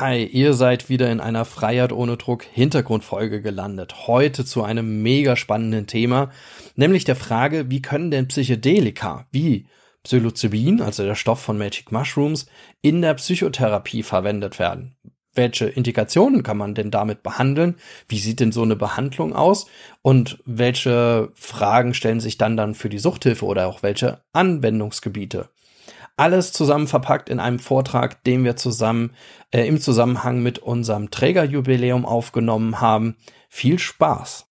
Hi, ihr seid wieder in einer Freiheit ohne Druck Hintergrundfolge gelandet. Heute zu einem mega spannenden Thema, nämlich der Frage, wie können denn Psychedelika wie Psilocybin, also der Stoff von Magic Mushrooms, in der Psychotherapie verwendet werden? Welche Indikationen kann man denn damit behandeln? Wie sieht denn so eine Behandlung aus? Und welche Fragen stellen sich dann dann für die Suchthilfe oder auch welche Anwendungsgebiete? Alles zusammen verpackt in einem Vortrag, den wir zusammen äh, im Zusammenhang mit unserem Trägerjubiläum aufgenommen haben. Viel Spaß!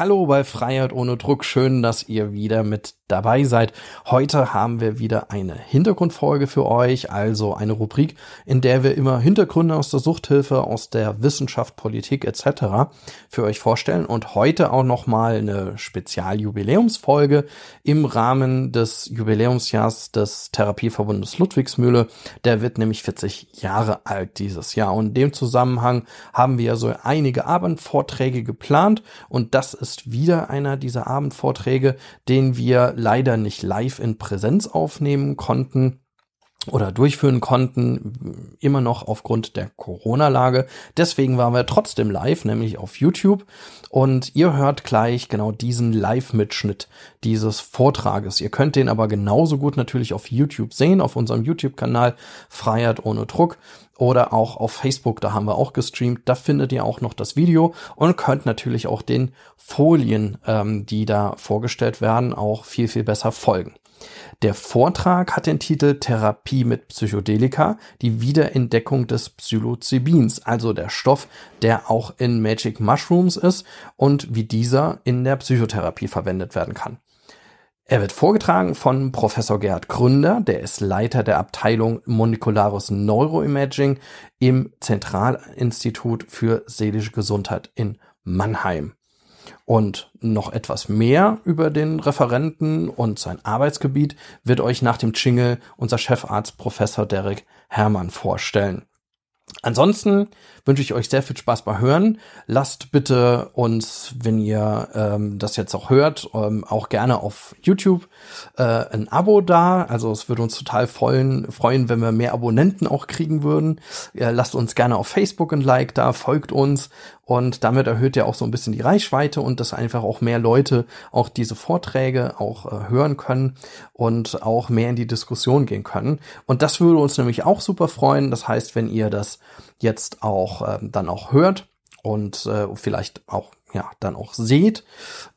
Hallo bei Freiheit ohne Druck. Schön, dass ihr wieder mit dabei seid. Heute haben wir wieder eine Hintergrundfolge für euch, also eine Rubrik, in der wir immer Hintergründe aus der Suchthilfe, aus der Wissenschaft, Politik etc. für euch vorstellen und heute auch noch mal eine Spezialjubiläumsfolge im Rahmen des Jubiläumsjahrs des Therapieverbundes Ludwigsmühle. Der wird nämlich 40 Jahre alt dieses Jahr und in dem Zusammenhang haben wir so einige Abendvorträge geplant und das ist ist wieder einer dieser Abendvorträge, den wir leider nicht live in Präsenz aufnehmen konnten oder durchführen konnten, immer noch aufgrund der Corona-Lage. Deswegen waren wir trotzdem live, nämlich auf YouTube. Und ihr hört gleich genau diesen Live-Mitschnitt dieses Vortrages. Ihr könnt den aber genauso gut natürlich auf YouTube sehen, auf unserem YouTube-Kanal Freiheit ohne Druck oder auch auf Facebook, da haben wir auch gestreamt. Da findet ihr auch noch das Video und könnt natürlich auch den Folien, ähm, die da vorgestellt werden, auch viel, viel besser folgen. Der Vortrag hat den Titel Therapie mit Psychedelika, die Wiederentdeckung des Psilocybins, also der Stoff, der auch in Magic Mushrooms ist und wie dieser in der Psychotherapie verwendet werden kann. Er wird vorgetragen von Professor Gerhard Gründer, der ist Leiter der Abteilung Molekulares Neuroimaging im Zentralinstitut für seelische Gesundheit in Mannheim. Und noch etwas mehr über den Referenten und sein Arbeitsgebiet wird euch nach dem Jingle unser Chefarzt Professor Derek Hermann vorstellen. Ansonsten wünsche ich euch sehr viel Spaß beim Hören. Lasst bitte uns, wenn ihr ähm, das jetzt auch hört, ähm, auch gerne auf YouTube äh, ein Abo da. Also es würde uns total freuen, freuen, wenn wir mehr Abonnenten auch kriegen würden. Äh, lasst uns gerne auf Facebook ein Like da, folgt uns und damit erhöht ihr auch so ein bisschen die Reichweite und dass einfach auch mehr Leute auch diese Vorträge auch äh, hören können und auch mehr in die Diskussion gehen können. Und das würde uns nämlich auch super freuen. Das heißt, wenn ihr das jetzt auch äh, dann auch hört und äh, vielleicht auch ja dann auch seht,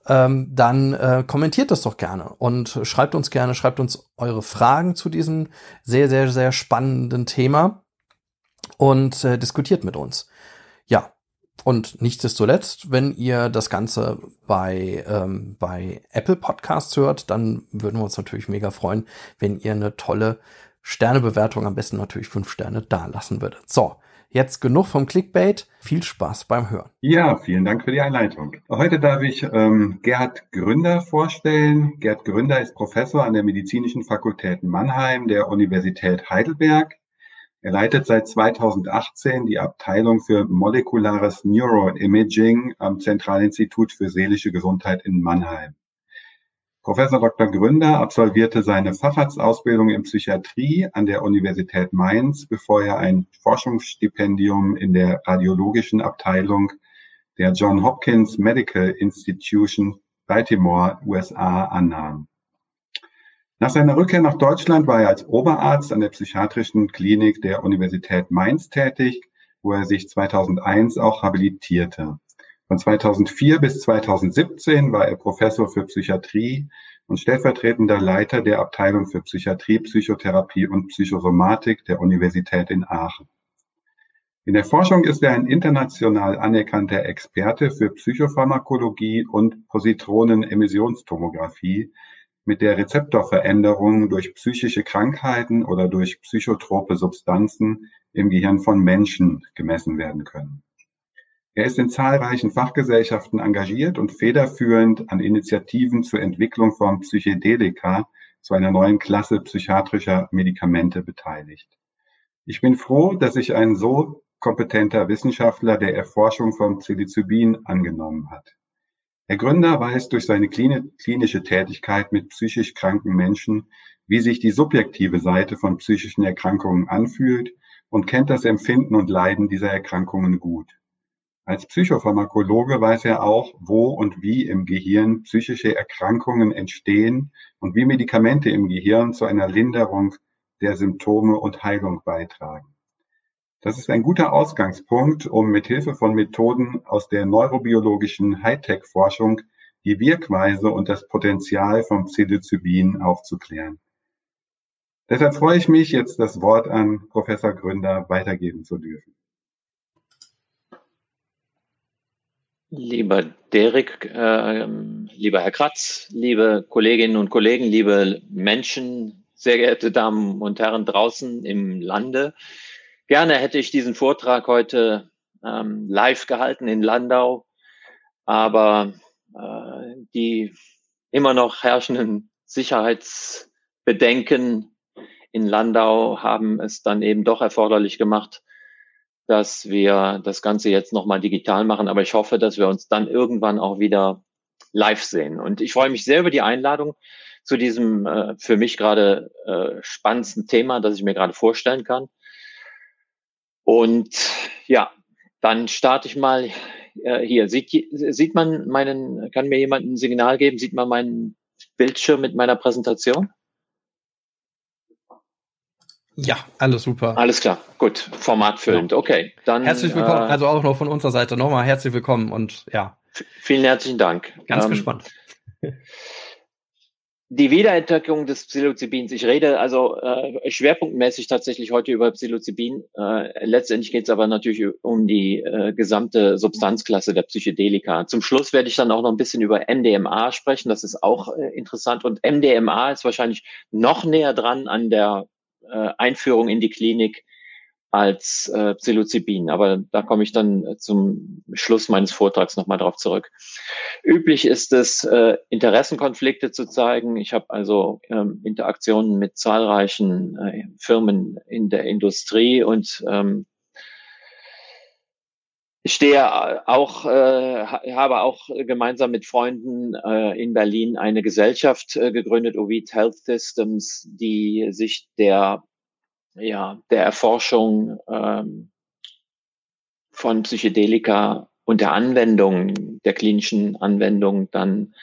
ähm, dann äh, kommentiert das doch gerne und schreibt uns gerne, schreibt uns eure Fragen zu diesem sehr sehr sehr spannenden Thema und äh, diskutiert mit uns. Ja, und nicht zuletzt, wenn ihr das Ganze bei, ähm, bei Apple Podcasts hört, dann würden wir uns natürlich mega freuen, wenn ihr eine tolle Sternebewertung, am besten natürlich fünf Sterne, da lassen würdet. So, jetzt genug vom Clickbait. Viel Spaß beim Hören. Ja, vielen Dank für die Einleitung. Heute darf ich ähm, Gerhard Gründer vorstellen. Gerhard Gründer ist Professor an der Medizinischen Fakultät Mannheim der Universität Heidelberg. Er leitet seit 2018 die Abteilung für molekulares Neuroimaging am Zentralinstitut für seelische Gesundheit in Mannheim. Professor Dr. Gründer absolvierte seine Facharztausbildung in Psychiatrie an der Universität Mainz, bevor er ein Forschungsstipendium in der radiologischen Abteilung der John Hopkins Medical Institution Baltimore, USA annahm. Nach seiner Rückkehr nach Deutschland war er als Oberarzt an der psychiatrischen Klinik der Universität Mainz tätig, wo er sich 2001 auch habilitierte. Von 2004 bis 2017 war er Professor für Psychiatrie und stellvertretender Leiter der Abteilung für Psychiatrie, Psychotherapie und Psychosomatik der Universität in Aachen. In der Forschung ist er ein international anerkannter Experte für Psychopharmakologie und Positronenemissionstomographie mit der Rezeptorveränderung durch psychische Krankheiten oder durch psychotrope Substanzen im Gehirn von Menschen gemessen werden können. Er ist in zahlreichen Fachgesellschaften engagiert und federführend an Initiativen zur Entwicklung von Psychedelika zu einer neuen Klasse psychiatrischer Medikamente beteiligt. Ich bin froh, dass ich einen so kompetenter Wissenschaftler der Erforschung von Psilocybin angenommen hat. Der Gründer weiß durch seine klinische Tätigkeit mit psychisch kranken Menschen, wie sich die subjektive Seite von psychischen Erkrankungen anfühlt und kennt das Empfinden und Leiden dieser Erkrankungen gut. Als Psychopharmakologe weiß er auch, wo und wie im Gehirn psychische Erkrankungen entstehen und wie Medikamente im Gehirn zu einer Linderung der Symptome und Heilung beitragen. Das ist ein guter Ausgangspunkt, um mit Hilfe von Methoden aus der neurobiologischen Hightech-Forschung die Wirkweise und das Potenzial von Psilocybin aufzuklären. Deshalb freue ich mich, jetzt das Wort an Professor Gründer weitergeben zu dürfen. Lieber Derek, äh, lieber Herr Kratz, liebe Kolleginnen und Kollegen, liebe Menschen, sehr geehrte Damen und Herren draußen im Lande. Gerne hätte ich diesen Vortrag heute ähm, live gehalten in Landau, aber äh, die immer noch herrschenden Sicherheitsbedenken in Landau haben es dann eben doch erforderlich gemacht, dass wir das Ganze jetzt nochmal digital machen. Aber ich hoffe, dass wir uns dann irgendwann auch wieder live sehen. Und ich freue mich sehr über die Einladung zu diesem äh, für mich gerade äh, spannendsten Thema, das ich mir gerade vorstellen kann. Und ja, dann starte ich mal äh, hier. Sieht, sieht man meinen, kann mir jemand ein Signal geben? Sieht man meinen Bildschirm mit meiner Präsentation? Ja, alles super. Alles klar, gut, formatfüllend. Okay, dann. Herzlich willkommen, äh, also auch noch von unserer Seite nochmal herzlich willkommen und ja. Vielen herzlichen Dank. Ganz ähm, gespannt. die Wiederentdeckung des Psilocybins. Ich rede also äh, schwerpunktmäßig tatsächlich heute über Psilocybin. Äh, letztendlich geht es aber natürlich um die äh, gesamte Substanzklasse der Psychedelika. Zum Schluss werde ich dann auch noch ein bisschen über MDMA sprechen. Das ist auch äh, interessant. Und MDMA ist wahrscheinlich noch näher dran an der äh, Einführung in die Klinik als äh, Psilocybin. Aber da komme ich dann äh, zum Schluss meines Vortrags nochmal drauf zurück. Üblich ist es, äh, Interessenkonflikte zu zeigen. Ich habe also ähm, Interaktionen mit zahlreichen äh, Firmen in der Industrie und ähm, ich stehe auch, äh, habe auch gemeinsam mit Freunden äh, in Berlin eine Gesellschaft äh, gegründet, Ovid Health Systems, die sich der ja, der Erforschung ähm, von Psychedelika und der Anwendung, der klinischen Anwendung dann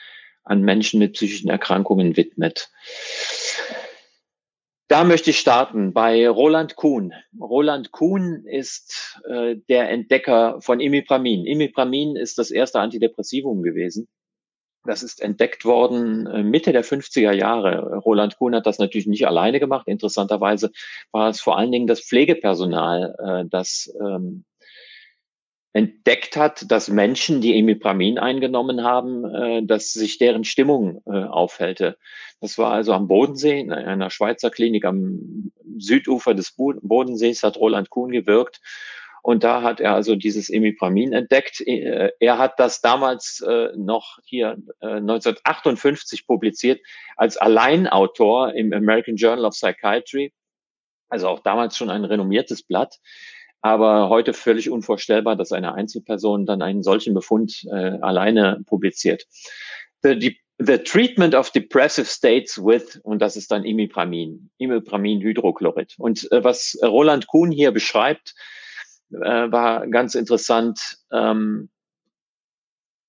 an Menschen mit psychischen Erkrankungen widmet. Da möchte ich starten bei Roland Kuhn. Roland Kuhn ist äh, der Entdecker von Imipramin. Imipramin ist das erste Antidepressivum gewesen das ist entdeckt worden äh, Mitte der 50er Jahre. Roland Kuhn hat das natürlich nicht alleine gemacht. Interessanterweise war es vor allen Dingen das Pflegepersonal, äh, das ähm, entdeckt hat, dass Menschen, die Imipramin eingenommen haben, äh, dass sich deren Stimmung aufhellte. Das war also am Bodensee, in einer Schweizer Klinik am Südufer des Bodensees hat Roland Kuhn gewirkt und da hat er also dieses Imipramin entdeckt. Äh, er hat das damals äh, noch hier äh, 1958 publiziert als Alleinautor im American Journal of Psychiatry. Also auch damals schon ein renommiertes Blatt. Aber heute völlig unvorstellbar, dass eine Einzelperson dann einen solchen Befund äh, alleine publiziert. The, the, the treatment of depressive states with, und das ist dann Imipramin, Imipramin-Hydrochlorid. Und äh, was Roland Kuhn hier beschreibt, äh, war ganz interessant. Ähm,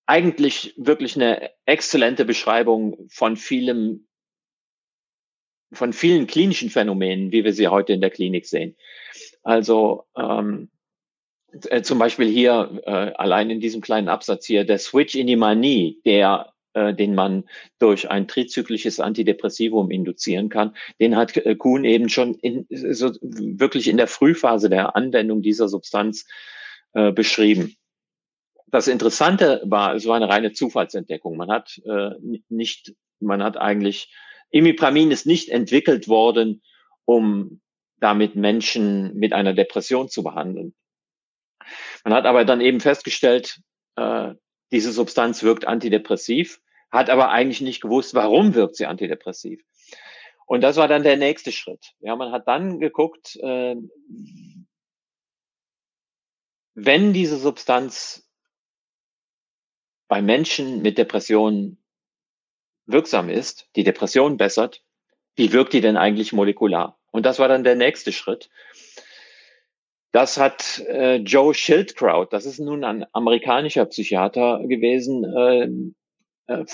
eigentlich wirklich eine exzellente Beschreibung von vielem, von vielen klinischen Phänomenen, wie wir sie heute in der Klinik sehen. Also ähm, äh, zum Beispiel hier äh, allein in diesem kleinen Absatz hier der Switch in die Manie, der äh, den man durch ein trizyklisches Antidepressivum induzieren kann, den hat äh, Kuhn eben schon in, so wirklich in der Frühphase der Anwendung dieser Substanz äh, beschrieben. Das Interessante war, es war eine reine Zufallsentdeckung. Man hat äh, nicht, man hat eigentlich, Imipramin ist nicht entwickelt worden, um damit Menschen mit einer Depression zu behandeln. Man hat aber dann eben festgestellt, äh, diese Substanz wirkt antidepressiv, hat aber eigentlich nicht gewusst, warum wirkt sie antidepressiv. Und das war dann der nächste Schritt. Ja, man hat dann geguckt, äh, wenn diese Substanz bei Menschen mit Depressionen wirksam ist, die Depression bessert, wie wirkt die denn eigentlich molekular? Und das war dann der nächste Schritt. Das hat äh, Joe Schildkraut, das ist nun ein amerikanischer Psychiater gewesen, äh, äh,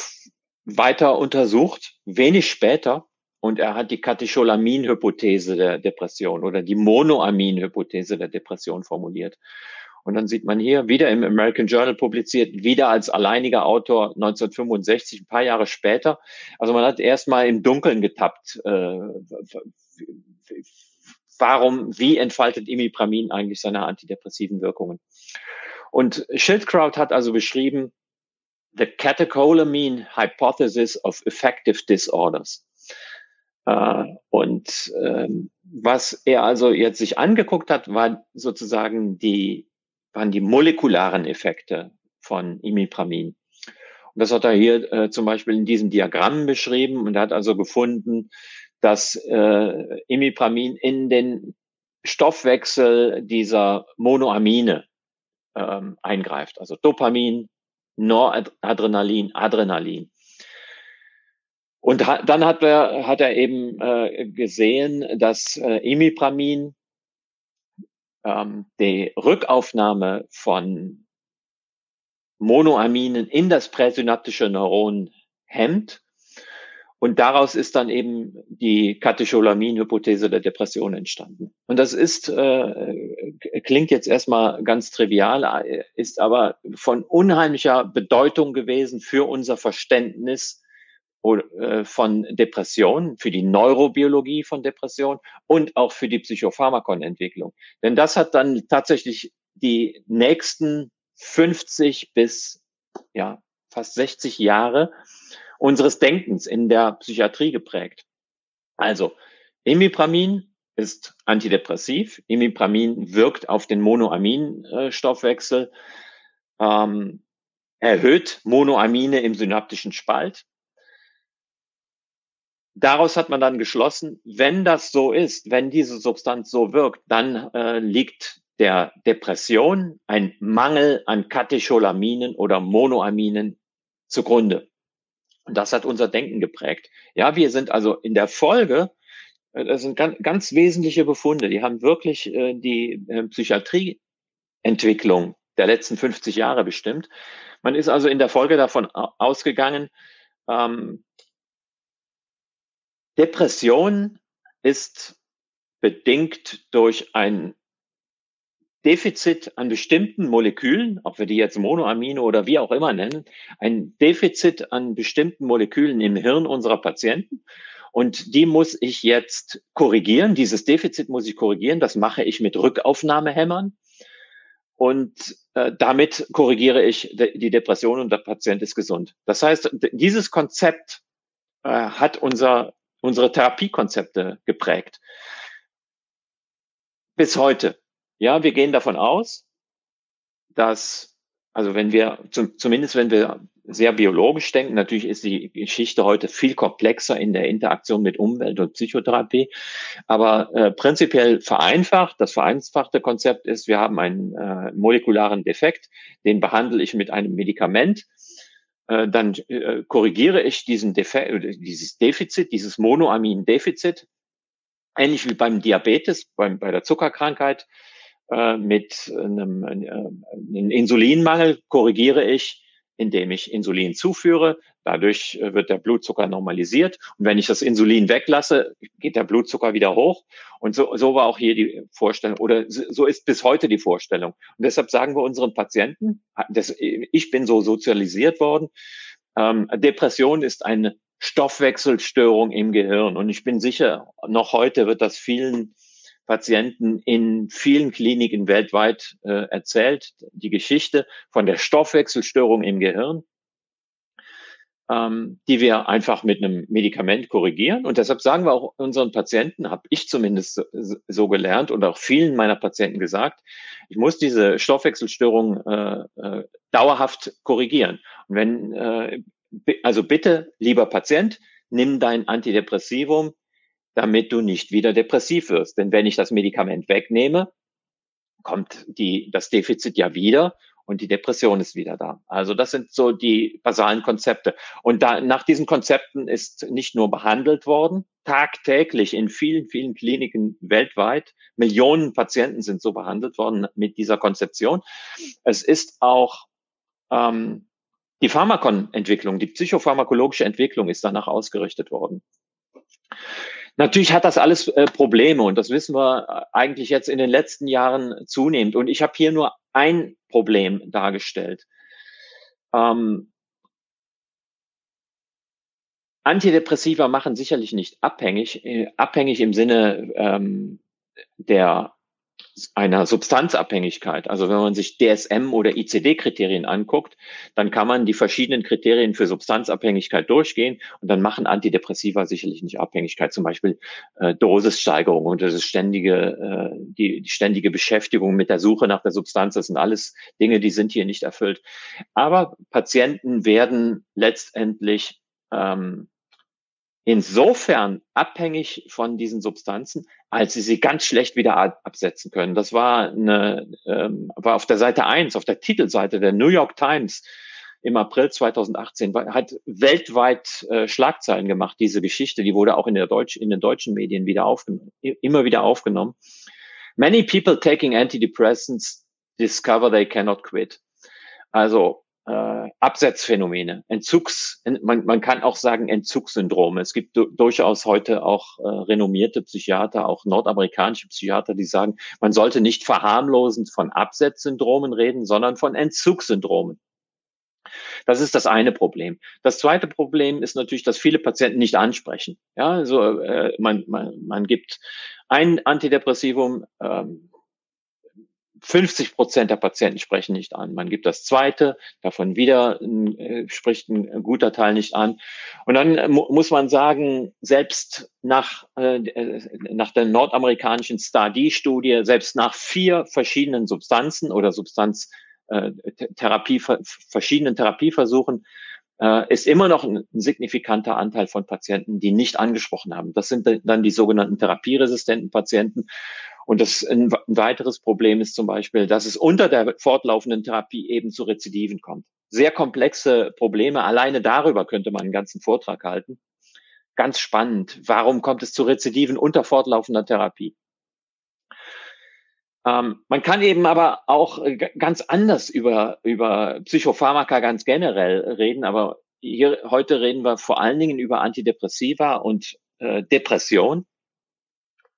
weiter untersucht, wenig später. Und er hat die Katecholamin-Hypothese der Depression oder die Monoamin-Hypothese der Depression formuliert. Und dann sieht man hier wieder im American Journal publiziert, wieder als alleiniger Autor 1965, ein paar Jahre später. Also man hat erstmal im Dunkeln getappt. Äh, warum, wie entfaltet Imipramin eigentlich seine antidepressiven Wirkungen? Und Schildkraut hat also beschrieben, the catecholamine hypothesis of effective disorders. Äh, und ähm, was er also jetzt sich angeguckt hat, war sozusagen die waren die molekularen Effekte von Imipramin. Und das hat er hier äh, zum Beispiel in diesem Diagramm beschrieben und hat also gefunden, dass äh, Imipramin in den Stoffwechsel dieser Monoamine ähm, eingreift, also Dopamin, Noradrenalin, Adrenalin. Und ha dann hat er, hat er eben äh, gesehen, dass äh, Imipramin ähm, die Rückaufnahme von Monoaminen in das präsynaptische Neuron hemmt. Und daraus ist dann eben die Katecholamin-Hypothese der Depression entstanden. Und das ist, äh, klingt jetzt erstmal ganz trivial, ist aber von unheimlicher Bedeutung gewesen für unser Verständnis äh, von Depression, für die Neurobiologie von Depression und auch für die Psychopharmakonentwicklung. Denn das hat dann tatsächlich die nächsten 50 bis ja, fast 60 Jahre unseres Denkens in der Psychiatrie geprägt. Also, Imipramin ist antidepressiv. Imipramin wirkt auf den Monoaminstoffwechsel, ähm, erhöht Monoamine im synaptischen Spalt daraus hat man dann geschlossen, wenn das so ist, wenn diese Substanz so wirkt, dann äh, liegt der Depression ein Mangel an Katecholaminen oder Monoaminen zugrunde. Und das hat unser Denken geprägt. Ja, wir sind also in der Folge, äh, das sind ganz, ganz wesentliche Befunde, die haben wirklich äh, die äh, Psychiatrieentwicklung der letzten 50 Jahre bestimmt. Man ist also in der Folge davon ausgegangen, ähm, Depression ist bedingt durch ein Defizit an bestimmten Molekülen, ob wir die jetzt Monoamine oder wie auch immer nennen, ein Defizit an bestimmten Molekülen im Hirn unserer Patienten. Und die muss ich jetzt korrigieren. Dieses Defizit muss ich korrigieren. Das mache ich mit Rückaufnahmehämmern. Und äh, damit korrigiere ich die Depression und der Patient ist gesund. Das heißt, dieses Konzept äh, hat unser unsere Therapiekonzepte geprägt. Bis heute. Ja, wir gehen davon aus, dass, also wenn wir, zum, zumindest wenn wir sehr biologisch denken, natürlich ist die Geschichte heute viel komplexer in der Interaktion mit Umwelt und Psychotherapie, aber äh, prinzipiell vereinfacht, das vereinfachte Konzept ist, wir haben einen äh, molekularen Defekt, den behandle ich mit einem Medikament, äh, dann äh, korrigiere ich diesen Defe äh, dieses Defizit, dieses Monoamin-Defizit, ähnlich wie beim Diabetes, beim, bei der Zuckerkrankheit, äh, mit einem, einem Insulinmangel korrigiere ich indem ich Insulin zuführe. Dadurch äh, wird der Blutzucker normalisiert. Und wenn ich das Insulin weglasse, geht der Blutzucker wieder hoch. Und so, so war auch hier die Vorstellung oder so ist bis heute die Vorstellung. Und deshalb sagen wir unseren Patienten, das, ich bin so sozialisiert worden, ähm, Depression ist eine Stoffwechselstörung im Gehirn. Und ich bin sicher, noch heute wird das vielen Patienten in vielen Kliniken weltweit äh, erzählt, die Geschichte von der Stoffwechselstörung im Gehirn, ähm, die wir einfach mit einem Medikament korrigieren. Und deshalb sagen wir auch unseren Patienten, habe ich zumindest so, so, gelernt und auch vielen meiner Patienten gesagt, ich muss diese Stoffwechselstörung äh, äh, dauerhaft korrigieren. Und wenn, äh, also bitte, lieber Patient, nimm dein Antidepressivum damit du nicht wieder depressiv wirst. Denn wenn ich das Medikament wegnehme, kommt die, das Defizit ja wieder und die Depression ist wieder da. Also das sind so die basalen Konzepte. Und da, nach diesen Konzepten ist nicht nur behandelt worden, tagtäglich in vielen, vielen Kliniken weltweit. Millionen Patienten sind so behandelt worden mit dieser Konzeption. Es ist auch ähm, die Pharmakonentwicklung, die psychopharmakologische Entwicklung ist danach ausgerichtet worden. Natürlich hat das alles äh, Probleme und das wissen wir äh, eigentlich jetzt in den letzten Jahren zunehmend. Und ich habe hier nur ein Problem dargestellt. Ähm, Antidepressiva machen sicherlich nicht abhängig, äh, abhängig im Sinne ähm, der einer Substanzabhängigkeit. Also wenn man sich DSM oder ICD-Kriterien anguckt, dann kann man die verschiedenen Kriterien für Substanzabhängigkeit durchgehen und dann machen Antidepressiva sicherlich nicht Abhängigkeit, zum Beispiel äh, Dosissteigerung und das ist ständige, äh, die, die ständige Beschäftigung mit der Suche nach der Substanz. Das sind alles Dinge, die sind hier nicht erfüllt. Aber Patienten werden letztendlich ähm, insofern abhängig von diesen Substanzen, als sie sie ganz schlecht wieder absetzen können. Das war, eine, ähm, war auf der Seite eins, auf der Titelseite der New York Times im April 2018, hat weltweit äh, Schlagzeilen gemacht, diese Geschichte. Die wurde auch in, der Deutsch, in den deutschen Medien wieder aufgenommen, immer wieder aufgenommen. Many people taking antidepressants discover they cannot quit. Also äh, Absetzphänomene, Entzugs, man, man kann auch sagen Entzugssyndrome. Es gibt durchaus heute auch äh, renommierte Psychiater, auch nordamerikanische Psychiater, die sagen, man sollte nicht verharmlosend von Absetzsyndromen reden, sondern von Entzugssyndromen. Das ist das eine Problem. Das zweite Problem ist natürlich, dass viele Patienten nicht ansprechen. Ja, also äh, man, man, man gibt ein Antidepressivum, ähm, 50 Prozent der Patienten sprechen nicht an. Man gibt das zweite, davon wieder äh, spricht ein guter Teil nicht an. Und dann äh, mu muss man sagen, selbst nach, äh, äh nach der nordamerikanischen STAR-D-Studie, selbst nach vier verschiedenen Substanzen oder Substanztherapie, äh, verschiedenen Therapieversuchen, äh, ist immer noch ein signifikanter Anteil von Patienten, die nicht angesprochen haben. Das sind dann die sogenannten therapieresistenten Patienten. Und das ein, weiteres Problem ist zum Beispiel, dass es unter der fortlaufenden Therapie eben zu Rezidiven kommt. Sehr komplexe Probleme. Alleine darüber könnte man einen ganzen Vortrag halten. Ganz spannend. Warum kommt es zu Rezidiven unter fortlaufender Therapie? Ähm, man kann eben aber auch äh, ganz anders über, über Psychopharmaka ganz generell reden, aber hier, heute reden wir vor allen Dingen über Antidepressiva und äh, Depression.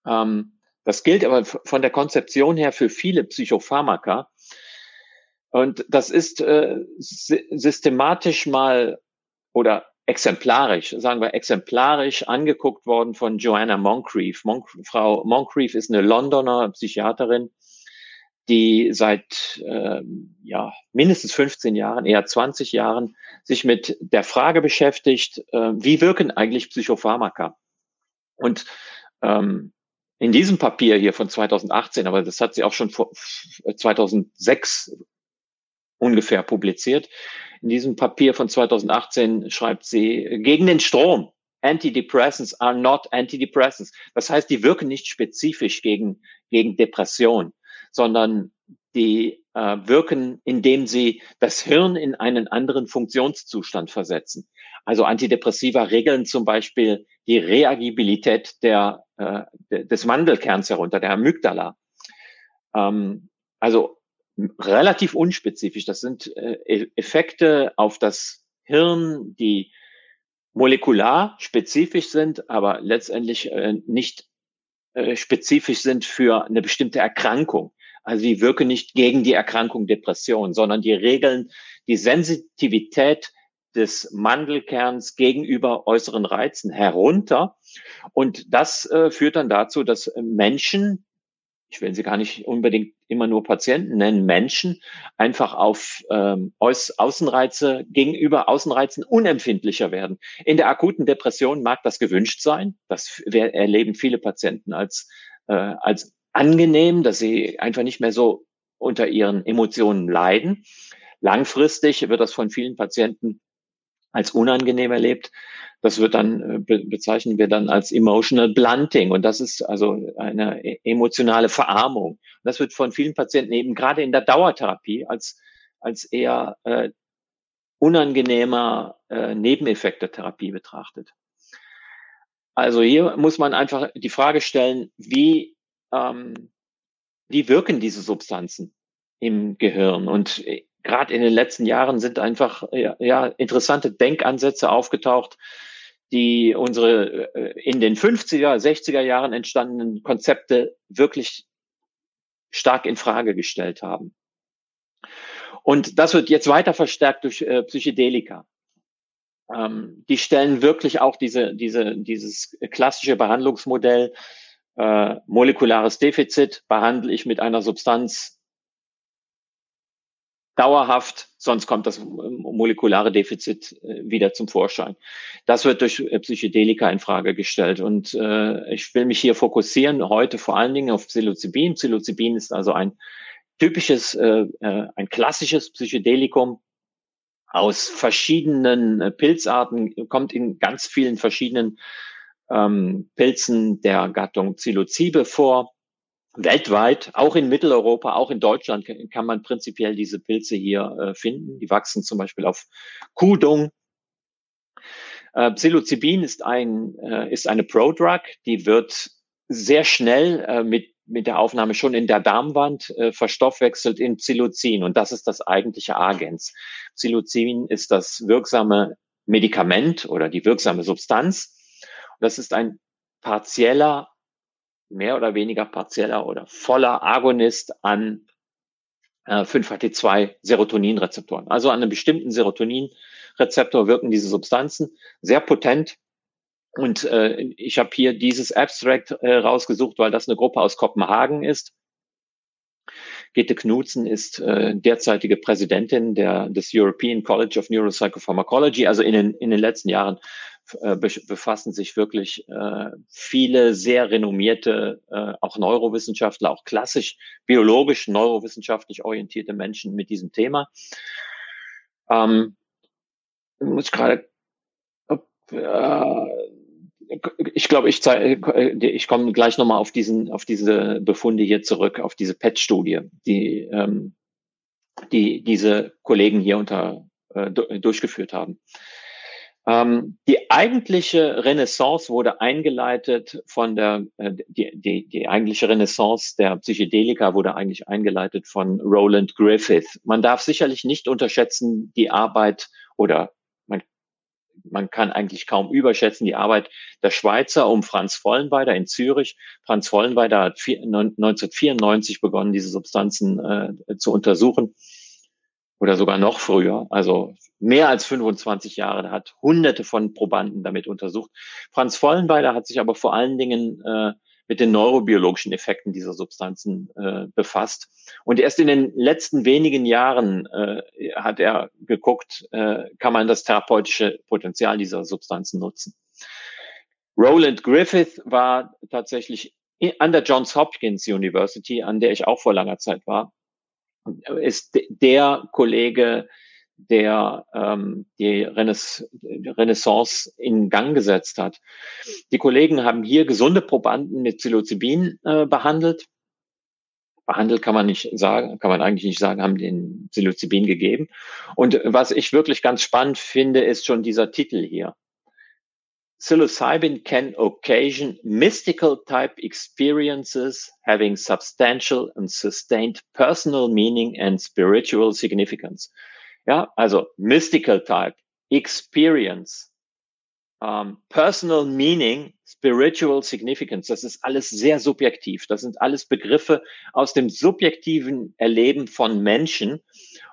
Ähm, das gilt aber von der Konzeption her für viele Psychopharmaka. Und das ist äh, systematisch mal oder exemplarisch, sagen wir exemplarisch angeguckt worden von Joanna Moncrief. Mon Frau Moncrief ist eine Londoner Psychiaterin, die seit äh, ja, mindestens 15 Jahren, eher 20 Jahren sich mit der Frage beschäftigt, äh, wie wirken eigentlich Psychopharmaka? Und ähm, in diesem Papier hier von 2018, aber das hat sie auch schon vor 2006 ungefähr publiziert. In diesem Papier von 2018 schreibt sie gegen den Strom. Antidepressants are not antidepressants. Das heißt, die wirken nicht spezifisch gegen, gegen Depression, sondern die äh, wirken, indem sie das Hirn in einen anderen Funktionszustand versetzen. Also Antidepressiva regeln zum Beispiel die Reagibilität der, äh, des Mandelkerns herunter, der Amygdala. Ähm, also relativ unspezifisch. Das sind äh, e-, Effekte auf das Hirn, die molekular spezifisch sind, aber letztendlich äh, nicht äh, spezifisch sind für eine bestimmte Erkrankung. Also die wirken nicht gegen die Erkrankung Depression, sondern die regeln die Sensitivität des Mandelkerns gegenüber äußeren Reizen herunter. Und das äh, führt dann dazu, dass Menschen, ich will sie gar nicht unbedingt immer nur Patienten nennen, Menschen einfach auf ähm, Außenreize gegenüber Außenreizen unempfindlicher werden. In der akuten Depression mag das gewünscht sein. Das erleben viele Patienten als, äh, als angenehm, dass sie einfach nicht mehr so unter ihren Emotionen leiden. Langfristig wird das von vielen Patienten als unangenehm erlebt. Das wird dann, äh, be bezeichnen wir dann als emotional blunting. Und das ist also eine e-, emotionale Verarmung. Das wird von vielen Patienten eben gerade in der Dauertherapie als, als eher äh, unangenehmer äh, Nebeneffekt der Therapie betrachtet. Also hier muss man einfach die Frage stellen, wie, ähm, wie wirken diese Substanzen im Gehirn? Und äh, gerade in den letzten Jahren sind einfach ja, ja, interessante Denkansätze aufgetaucht, die unsere äh, in den 50er, 60er Jahren entstandenen Konzepte wirklich stark in Frage gestellt haben. Und das wird jetzt weiter verstärkt durch äh, Psychedelika. Ähm, die stellen wirklich auch diese, diese, dieses klassische Behandlungsmodell, äh, molekulares Defizit behandle ich mit einer Substanz dauerhaft, sonst kommt das molekulare Defizit äh, wieder zum Vorschein. Das wird durch äh, Psychedelika in Frage gestellt. Und äh, ich will mich hier fokussieren heute vor allen Dingen auf Psilocybin. Psilocybin ist also ein typisches, äh, äh ein klassisches Psychedelikum, aus verschiedenen Pilzarten, kommt in ganz vielen verschiedenen ähm, Pilzen der Gattung Psilocybe vor. Weltweit, auch in Mitteleuropa, auch in Deutschland kann man prinzipiell diese Pilze hier äh, finden. Die wachsen zum Beispiel auf Kudung. Äh, Psilocybin ist ein äh, ist eine Prodrug, die wird sehr schnell mit mit der Aufnahme schon in der Darmwand verstoffwechselt in Psilocin. Und das ist das eigentliche Agens. Psilocin ist das wirksame Medikament oder die wirksame Substanz. Das ist ein partieller, mehr oder weniger partieller oder voller Agonist an äh, 5-HT2-Serotoninrezeptoren. Also an einem bestimmten Serotoninrezeptor wirken diese Substanzen sehr potent und äh, ich habe hier dieses Abstract äh, rausgesucht, weil das eine Gruppe aus Kopenhagen ist. Gitte Knudsen ist äh, derzeitige Präsidentin der, des European College of Neuropsychopharmacology. Also in den, in den letzten Jahren äh, befassen sich wirklich äh, viele sehr renommierte, äh, auch Neurowissenschaftler, auch klassisch biologisch, neurowissenschaftlich orientierte Menschen mit diesem Thema. Ähm, muss gerade äh, ich glaube, ich, äh, ich komme gleich nochmal auf diesen, auf diese Befunde hier zurück, auf diese PET-Studie, die, ähm, die diese Kollegen hier unter äh, durchgeführt haben. Ähm, die eigentliche Renaissance wurde eingeleitet von der, äh, die, die, die eigentliche Renaissance der Psychedelika wurde eigentlich eingeleitet von Roland Griffith. Man darf sicherlich nicht unterschätzen die Arbeit oder man kann eigentlich kaum überschätzen die Arbeit der Schweizer um Franz Vollenweider in Zürich. Franz Vollenweider hat 1994 begonnen, diese Substanzen äh, zu untersuchen oder sogar noch früher, also mehr als 25 Jahre, hat hunderte von Probanden damit untersucht. Franz Vollenweider hat sich aber vor allen Dingen äh, mit den neurobiologischen Effekten dieser Substanzen äh, befasst. Und erst in den letzten wenigen Jahren äh, hat er geguckt, äh, kann man das therapeutische Potenzial dieser Substanzen nutzen. Roland Griffith war tatsächlich an der Johns Hopkins University, an der ich auch vor langer Zeit war, ist der Kollege, der ähm, die Renaissance in Gang gesetzt hat. Die Kollegen haben hier gesunde Probanden mit Psilocybin äh, behandelt. Behandelt kann man nicht sagen, kann man eigentlich nicht sagen, haben den Psilocybin gegeben. Und was ich wirklich ganz spannend finde, ist schon dieser Titel hier. Psilocybin can occasion mystical type experiences having substantial and sustained personal meaning and spiritual significance. Ja, also Mystical Type, Experience, ähm, Personal Meaning, Spiritual Significance. Das ist alles sehr subjektiv. Das sind alles Begriffe aus dem subjektiven Erleben von Menschen.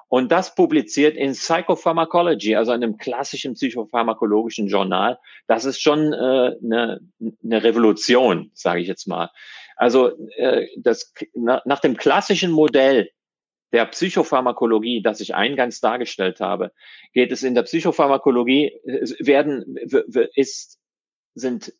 Und das publiziert in Psychopharmacology, also einem klassischen psychopharmakologischen Journal. Das ist schon äh, eine, eine Revolution, sage ich jetzt mal. Also äh, das, na, nach dem klassischen Modell der Psychopharmakologie, das ich eingangs dargestellt habe, geht es in der Psychopharmakologie, werden, ist, sind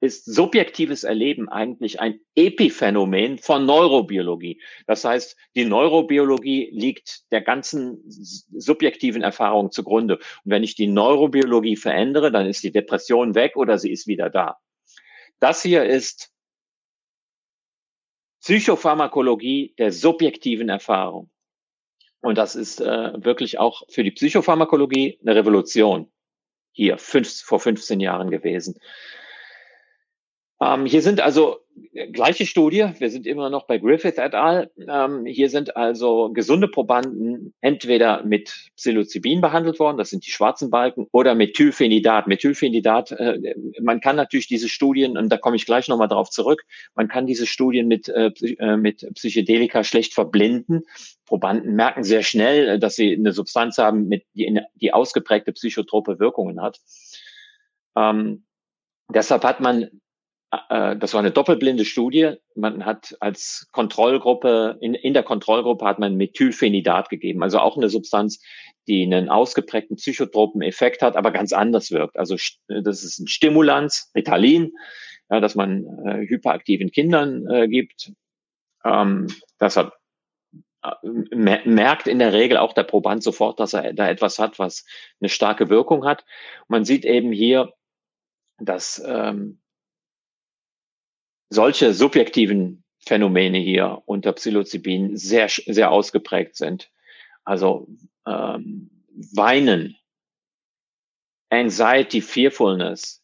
ist subjektives Erleben eigentlich ein Epiphänomen von Neurobiologie. Das heißt, die Neurobiologie liegt der ganzen subjektiven Erfahrung zugrunde. Und wenn ich die Neurobiologie verändere, dann ist die Depression weg oder sie ist wieder da. Das hier ist Psychopharmakologie der subjektiven Erfahrung. Und das ist äh, wirklich auch für die Psychopharmakologie eine Revolution hier fünf, vor 15 Jahren gewesen. Ähm, hier sind also äh, gleiche Studie, wir sind immer noch bei Griffith et al. Ähm, hier sind also gesunde Probanden entweder mit Psilocybin behandelt worden, das sind die schwarzen Balken, oder Methylphenidat. Methylphenidat, äh, man kann natürlich diese Studien, und da komme ich gleich nochmal drauf zurück, man kann diese Studien mit, äh, äh, mit Psychedelika schlecht verblinden. Probanden merken sehr schnell, äh, dass sie eine Substanz haben, mit, die, die ausgeprägte psychotrope Wirkungen hat. Ähm, deshalb hat man äh, das war eine doppelblinde Studie. Man hat als Kontrollgruppe, in, in der Kontrollgruppe hat man Methylphenidat gegeben, also auch eine Substanz, die einen ausgeprägten psychotropen Effekt hat, aber ganz anders wirkt. Also das ist ein Stimulanz, Ritalin, ja, das man äh, hyperaktiven Kindern äh, gibt. Ähm, deshalb äh, merkt in der Regel auch der Proband sofort, dass er da etwas hat, was eine starke Wirkung hat. Man sieht eben hier, dass ähm, solche subjektiven Phänomene hier unter Psilocybin sehr, sehr ausgeprägt sind. Also ähm, Weinen, Anxiety, Fearfulness,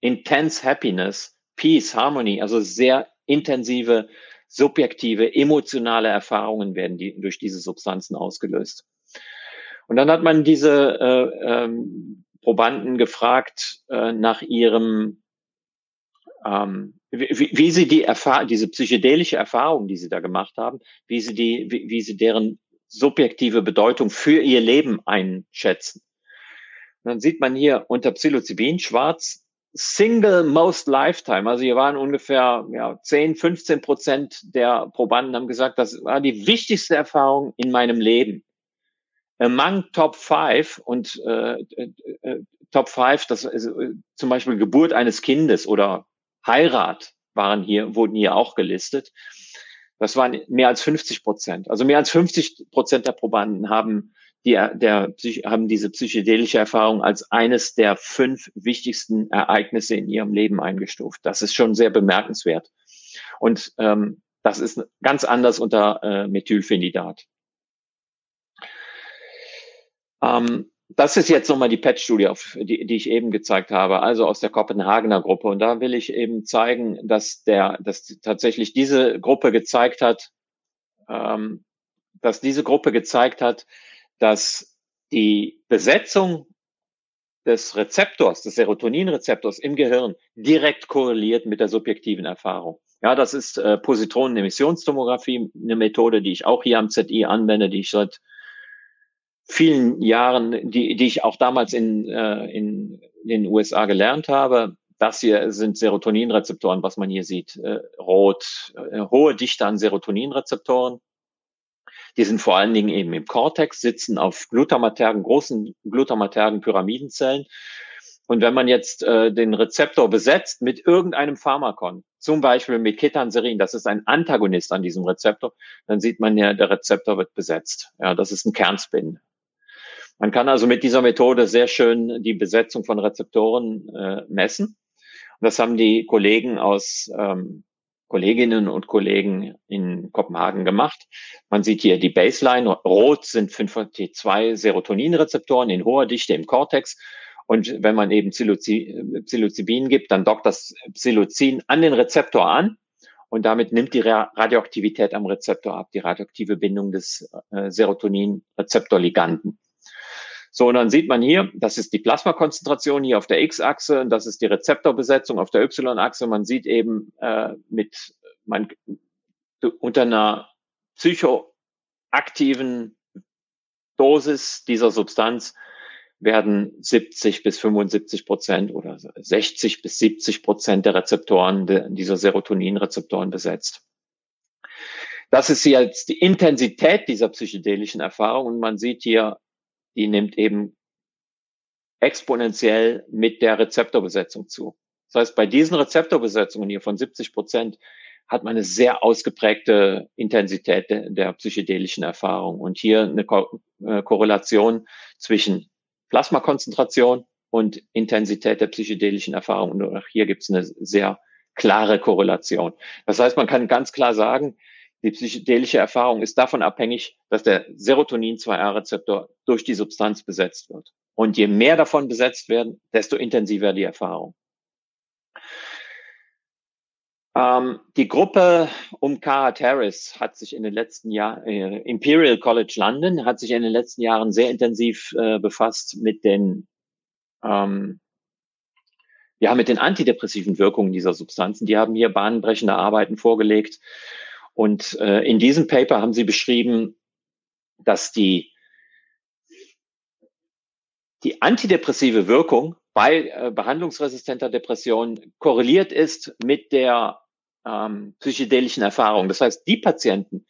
Intense Happiness, Peace, Harmony, also sehr intensive, subjektive, emotionale Erfahrungen werden die, durch diese Substanzen ausgelöst. Und dann hat man diese äh, ähm, Probanden gefragt äh, nach ihrem ähm, wie, wie sie die Erfahrung, diese psychedelische Erfahrung, die sie da gemacht haben, wie sie die, wie, wie sie deren subjektive Bedeutung für ihr Leben einschätzen. Und dann sieht man hier unter Psilocybin schwarz Single Most Lifetime. Also hier waren ungefähr ja, 10, 15 Prozent der Probanden haben gesagt, das war die wichtigste Erfahrung in meinem Leben. Among Top Five und äh, äh, äh Top Five, das ist äh, zum Beispiel Geburt eines Kindes oder Heirat waren hier, wurden hier auch gelistet. Das waren mehr als 50 Prozent. Also mehr als 50 Prozent der Probanden haben die, der, haben diese psychedelische Erfahrung als eines der fünf wichtigsten Ereignisse in ihrem Leben eingestuft. Das ist schon sehr bemerkenswert. Und ähm, das ist ganz anders unter äh, Methylphenidat. Ähm, das ist jetzt nochmal die PET-Studie, die, die ich eben gezeigt habe, also aus der Kopenhagener Gruppe. Und da will ich eben zeigen, dass der, dass tatsächlich diese Gruppe gezeigt hat, ähm, dass diese Gruppe gezeigt hat, dass die Besetzung des Rezeptors, des Serotoninrezeptors im Gehirn direkt korreliert mit der subjektiven Erfahrung. Ja, das ist äh, Positronenemissionstomographie, eine Methode, die ich auch hier am ZI anwende, die ich seit vielen Jahren, die, die ich auch damals in, äh, in, den USA gelernt habe. Das hier sind Serotoninrezeptoren, was man hier sieht, äh, rot, äh, hohe Dichte an Serotoninrezeptoren. Die sind vor allen Dingen eben im Cortex, sitzen auf glutamatergen, großen glutamatergen Pyramidenzellen. Und wenn man jetzt äh, den Rezeptor besetzt mit irgendeinem Pharmakon, zum Beispiel mit Ketanserin, das ist ein Antagonist an diesem Rezeptor, dann sieht man ja, der Rezeptor wird besetzt. Ja, das ist ein Kernspin. Man kann also mit dieser Methode sehr schön die Besetzung von Rezeptoren äh, messen. Und das haben die Kollegen aus ähm, Kolleginnen und Kollegen in Kopenhagen gemacht. Man sieht hier die Baseline. Rot sind 5T2 Serotoninrezeptoren in hoher Dichte im Cortex. Und wenn man eben Psilocybin gibt, dann dockt das Psilocin an den Rezeptor an und damit nimmt die Radioaktivität am Rezeptor ab, die radioaktive Bindung des äh, Serotonin-Rezeptorliganden. So, und dann sieht man hier, das ist die Plasmakonzentration hier auf der X-Achse, das ist die Rezeptorbesetzung auf der Y-Achse. Man sieht eben äh, mit man, unter einer psychoaktiven Dosis dieser Substanz werden 70 bis 75 Prozent oder 60 bis 70 Prozent der Rezeptoren, de, dieser Serotoninrezeptoren besetzt. Das ist jetzt die Intensität dieser psychedelischen Erfahrung und man sieht hier die nimmt eben exponentiell mit der Rezeptorbesetzung zu. Das heißt, bei diesen Rezeptorbesetzungen hier von 70 Prozent hat man eine sehr ausgeprägte Intensität der, psychedelischen Erfahrung. Und hier eine Ko äh, Korrelation zwischen Plasmakonzentration und Intensität der psychedelischen Erfahrung. Und auch hier gibt es eine sehr klare Korrelation. Das heißt, man kann ganz klar sagen, die psychedelische Erfahrung ist davon abhängig, dass der Serotonin-2A-Rezeptor durch die Substanz besetzt wird. Und je mehr davon besetzt werden, desto intensiver die Erfahrung. Ähm, die Gruppe um Cara Harris hat sich in den letzten Jahren, äh, Imperial College London hat sich in den letzten Jahren sehr intensiv äh, befasst mit den, ähm, ja, mit den antidepressiven Wirkungen dieser Substanzen. Die haben hier bahnbrechende Arbeiten vorgelegt. Und äh, in diesem Paper haben sie beschrieben, dass die, die antidepressive Wirkung bei äh, behandlungsresistenter Depression korreliert ist mit der ähm, psychedelischen Erfahrung. Das heißt, die Patienten,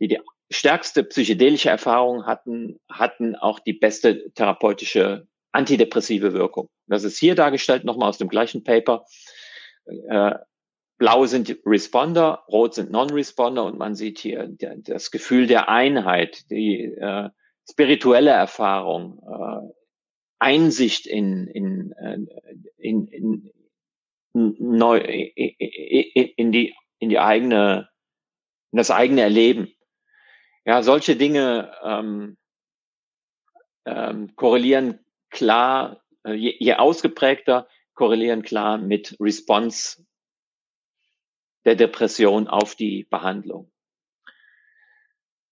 die die stärkste psychedelische Erfahrung hatten, hatten auch die beste therapeutische antidepressive Wirkung. Das ist hier dargestellt, nochmal aus dem gleichen Paper. Äh, blau sind Responder, rot sind Non-Responder und man sieht hier das Gefühl der Einheit, die äh, spirituelle Erfahrung, äh, Einsicht in, in, äh, in, in, neu in die in die eigene in das eigene Erleben. Ja, solche Dinge ähm, ähm, korrelieren klar, äh, je, je ausgeprägter korrelieren klar mit Response der Depression auf die Behandlung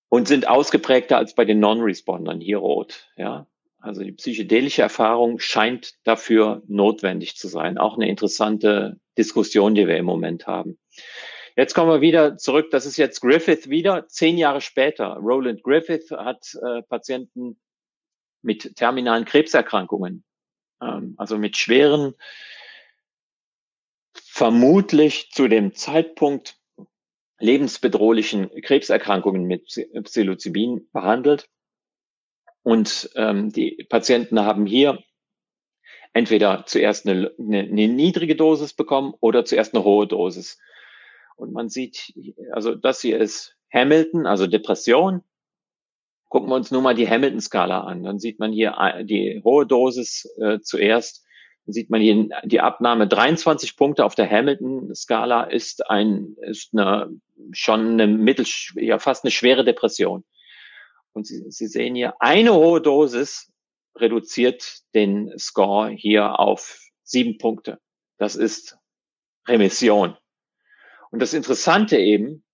und sind ausgeprägter als bei den Non-Respondern hier rot. Ja, also die psychedelische Erfahrung scheint dafür notwendig zu sein. Auch eine interessante Diskussion, die wir im Moment haben. Jetzt kommen wir wieder zurück. Das ist jetzt Griffith wieder, zehn Jahre später. Roland Griffith hat äh, Patienten mit terminalen Krebserkrankungen, ähm, also mit schweren, vermutlich zu dem Zeitpunkt lebensbedrohlichen Krebserkrankungen mit Psilocybin behandelt. Und ähm, die Patienten haben hier entweder zuerst eine, eine, eine niedrige Dosis bekommen oder zuerst eine hohe Dosis. Und man sieht, also das hier ist Hamilton, also Depression. Gucken wir uns nur mal die Hamilton-Skala an. Dann sieht man hier äh, die hohe Dosis äh, zuerst. Sieht man hier die Abnahme 23 Punkte auf der Hamilton-Skala ist ein, ist eine, schon eine mittel, ja, fast eine schwere Depression. Und Sie, Sie sehen hier, eine hohe Dosis reduziert den Score hier auf sieben Punkte. Das ist Remission. Und das Interessante eben,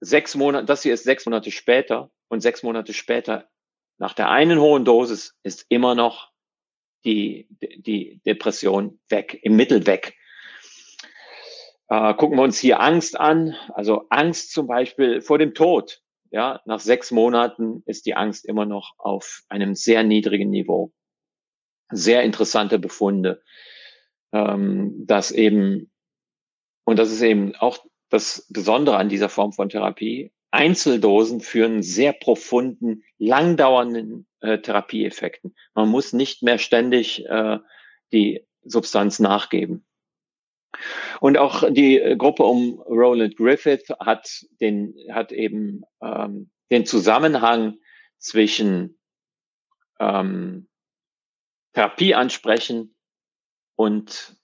sechs Monate, das hier ist sechs Monate später und sechs Monate später nach der einen hohen Dosis ist immer noch die, die Depression weg, im Mittel weg. Äh, gucken wir uns hier Angst an, also Angst zum Beispiel vor dem Tod. Ja, nach sechs Monaten ist die Angst immer noch auf einem sehr niedrigen Niveau. Sehr interessante Befunde, ähm, dass eben, und das ist eben auch das Besondere an dieser Form von Therapie, Einzeldosen führen sehr profunden, langdauernden äh, Therapieeffekten. Man muss nicht mehr ständig äh, die Substanz nachgeben. Und auch die äh, Gruppe um Roland Griffith hat den, hat eben ähm, den Zusammenhang zwischen ähm, Therapie ansprechen und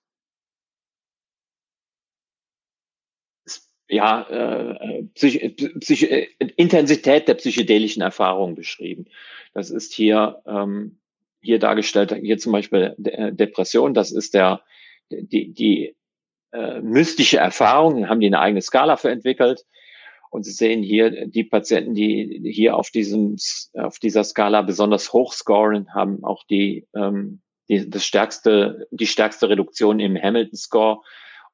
ja, äh, Psych Psych Intensität der psychedelischen Erfahrung beschrieben. Das ist hier, ähm, hier dargestellt, hier zum Beispiel Depression, das ist der, die, die äh, mystische Erfahrungen, haben die eine eigene Skala für entwickelt. Und Sie sehen hier die Patienten, die hier auf diesem, auf dieser Skala besonders hoch scoren, haben auch die, ähm, die, das stärkste, die stärkste Reduktion im Hamilton Score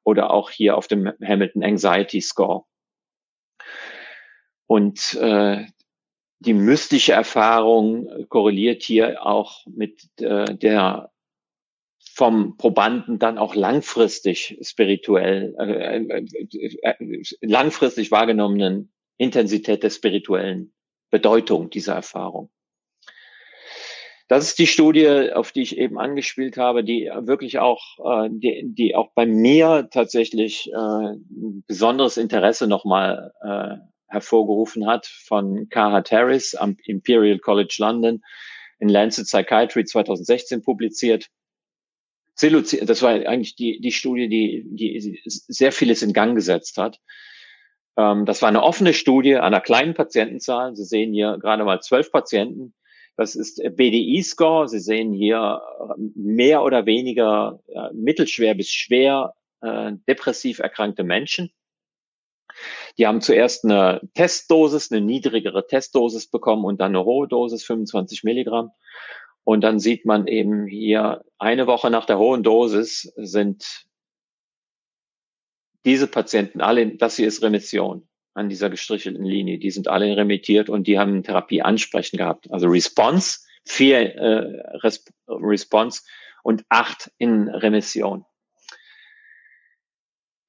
oder auch hier auf dem Hamilton Anxiety Score. Und äh, die mystische Erfahrung korreliert hier auch mit äh, der vom Probanden dann auch langfristig spirituell, äh, äh, äh, langfristig wahrgenommenen Intensität der spirituellen Bedeutung dieser Erfahrung. Das ist die Studie, auf die ich eben angespielt habe, die wirklich auch, äh, die, die auch bei mir tatsächlich äh, ein besonderes Interesse nochmal äh, hervorgerufen hat von K.H. Harris am Imperial College London in Lancet Psychiatry 2016 publiziert. Das war eigentlich die, die Studie, die, die sehr vieles in Gang gesetzt hat. Ähm, das war eine offene Studie einer kleinen Patientenzahl. Sie sehen hier gerade mal zwölf Patienten das ist BDI-Score. Sie sehen hier äh, mehr oder weniger äh, mittelschwer bis schwer äh, depressiv erkrankte Menschen. Die haben zuerst eine Testdosis, eine niedrigere Testdosis bekommen und dann eine hohe Dosis, 25 Milligramm. Und dann sieht man eben hier eine Woche nach der hohen Dosis sind diese Patienten alle, das hier ist Remission an dieser gestrichelten Linie. Die sind alle remittiert und die haben Therapie ansprechen gehabt. Also Response, vier äh, Resp Response und acht in Remission.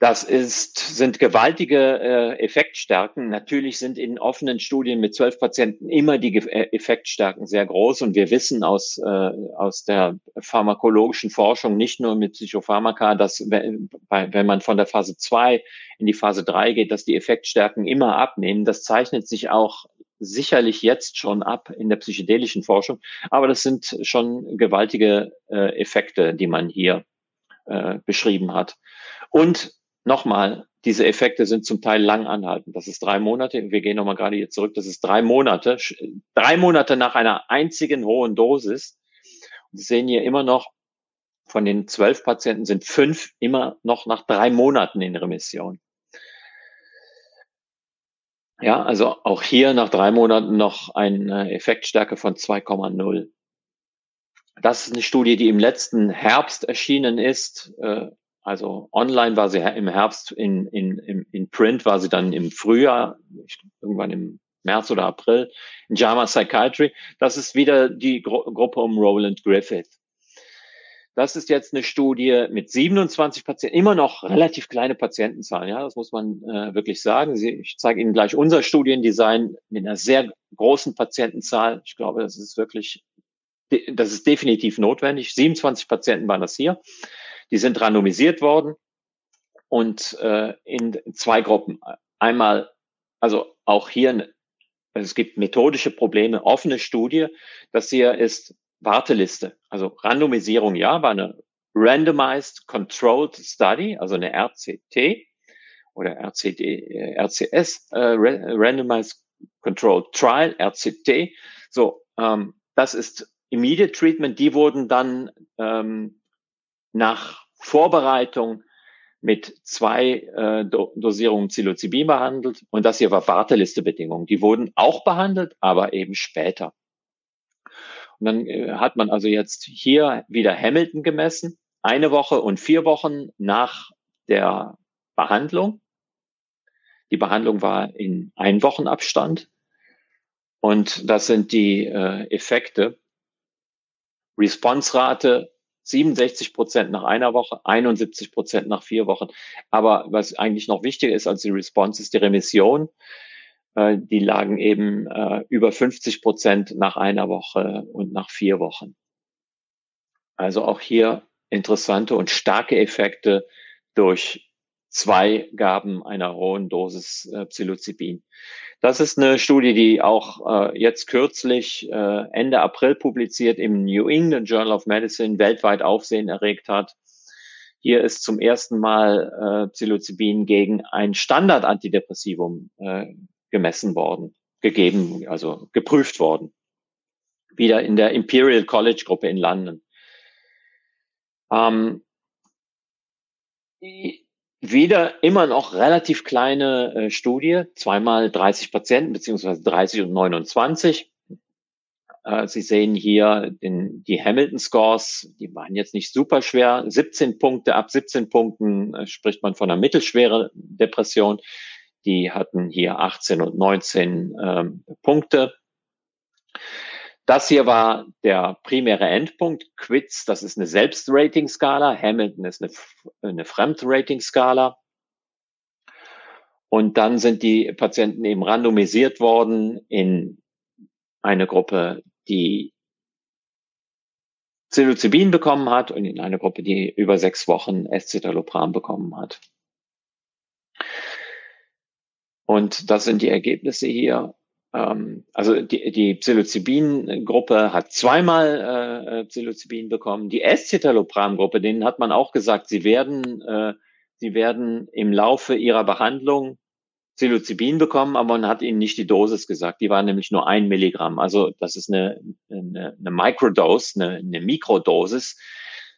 Das ist, sind gewaltige äh, Effektstärken. Natürlich sind in offenen Studien mit zwölf Patienten immer die äh, Effektstärken sehr groß. Und wir wissen aus, äh, aus der pharmakologischen Forschung, nicht nur mit Psychopharmaka, dass wenn, wenn man von der Phase zwei in die Phase drei geht, dass die Effektstärken immer abnehmen. Das zeichnet sich auch sicherlich jetzt schon ab in der psychedelischen Forschung. Aber das sind schon gewaltige äh, Effekte, die man hier äh, beschrieben hat. Und nochmal, diese Effekte sind zum Teil lang anhaltend. Das ist drei Monate. Wir gehen nochmal gerade hier zurück. Das ist drei Monate. Drei Monate nach einer einzigen hohen Dosis. Sie sehen hier immer noch, von den zwölf Patienten sind fünf immer noch nach drei Monaten in Remission. Ja, also auch hier nach drei Monaten noch eine Effektstärke von 2,0. Das ist eine Studie, die im letzten Herbst erschienen ist. Äh, also online war sie im Herbst, in, in, in, in Print war sie dann im Frühjahr, irgendwann im März oder April, in JAMA Psychiatry. Das ist wieder die Gru Gruppe um Roland Griffith. Das ist jetzt eine Studie mit 27 Patienten, immer noch relativ kleine Patientenzahlen, ja, das muss man äh, wirklich sagen. Ich zeige Ihnen gleich unser Studiendesign mit einer sehr großen Patientenzahl. Ich glaube, das ist wirklich, das ist definitiv notwendig. 27 Patienten waren das hier. Die sind randomisiert worden und äh, in zwei Gruppen. Einmal, also auch hier, es gibt methodische Probleme, offene Studie. Das hier ist Warteliste. Also Randomisierung, ja, war eine Randomized Controlled Study, also eine RCT oder RCD, RCS, äh, Randomized Controlled Trial, RCT. So, ähm, das ist Immediate Treatment. Die wurden dann ähm, nach Vorbereitung mit zwei äh, Dosierungen Psilocybin behandelt und das hier war Wartelistebedingungen. Die wurden auch behandelt, aber eben später. Und dann äh, hat man also jetzt hier wieder Hamilton gemessen, eine Woche und vier Wochen nach der Behandlung. Die Behandlung war in ein Wochenabstand. Und das sind die äh, Effekte. Response-Rate 67 Prozent nach einer Woche, 71 Prozent nach vier Wochen. Aber was eigentlich noch wichtiger ist als die Response, ist die Remission. Äh, die lagen eben äh, über 50 Prozent nach einer Woche und nach vier Wochen. Also auch hier interessante und starke Effekte durch zwei Gaben einer hohen Dosis äh, Psilocybin. Das ist eine Studie, die auch äh, jetzt kürzlich äh, Ende April publiziert im New England Journal of Medicine weltweit Aufsehen erregt hat. Hier ist zum ersten Mal äh, Psilocybin gegen ein Standard-Antidepressivum äh, gemessen worden, gegeben, also geprüft worden. Wieder in der Imperial College Gruppe in London. Ähm, wieder immer noch relativ kleine äh, Studie, zweimal 30 Patienten, beziehungsweise 30 und 29. Äh, Sie sehen hier den, die Hamilton-Scores, die waren jetzt nicht super schwer. 17 Punkte, ab 17 Punkten äh, spricht man von einer mittelschweren Depression. Die hatten hier 18 und 19 ähm, Punkte. Das hier war der primäre Endpunkt. Quiz, das ist eine Selbstrating-Skala. Hamilton ist eine, eine Fremdrating-Skala. Und dann sind die Patienten eben randomisiert worden in eine Gruppe, die Psilocybin bekommen hat und in einer Gruppe, die über sechs Wochen Escitalopram bekommen hat. Und das sind die Ergebnisse hier. Ähm, also die, die Psilocybin-Gruppe hat zweimal äh, Psilocybin bekommen. Die Escitalopram-Gruppe, denen hat man auch gesagt, sie werden, äh, sie werden im Laufe ihrer Behandlung Psilocybin bekommen, aber man hat ihnen nicht die Dosis gesagt. Die war nämlich nur ein Milligramm. Also das ist eine, eine, eine Microdose, eine, eine Mikrodosis.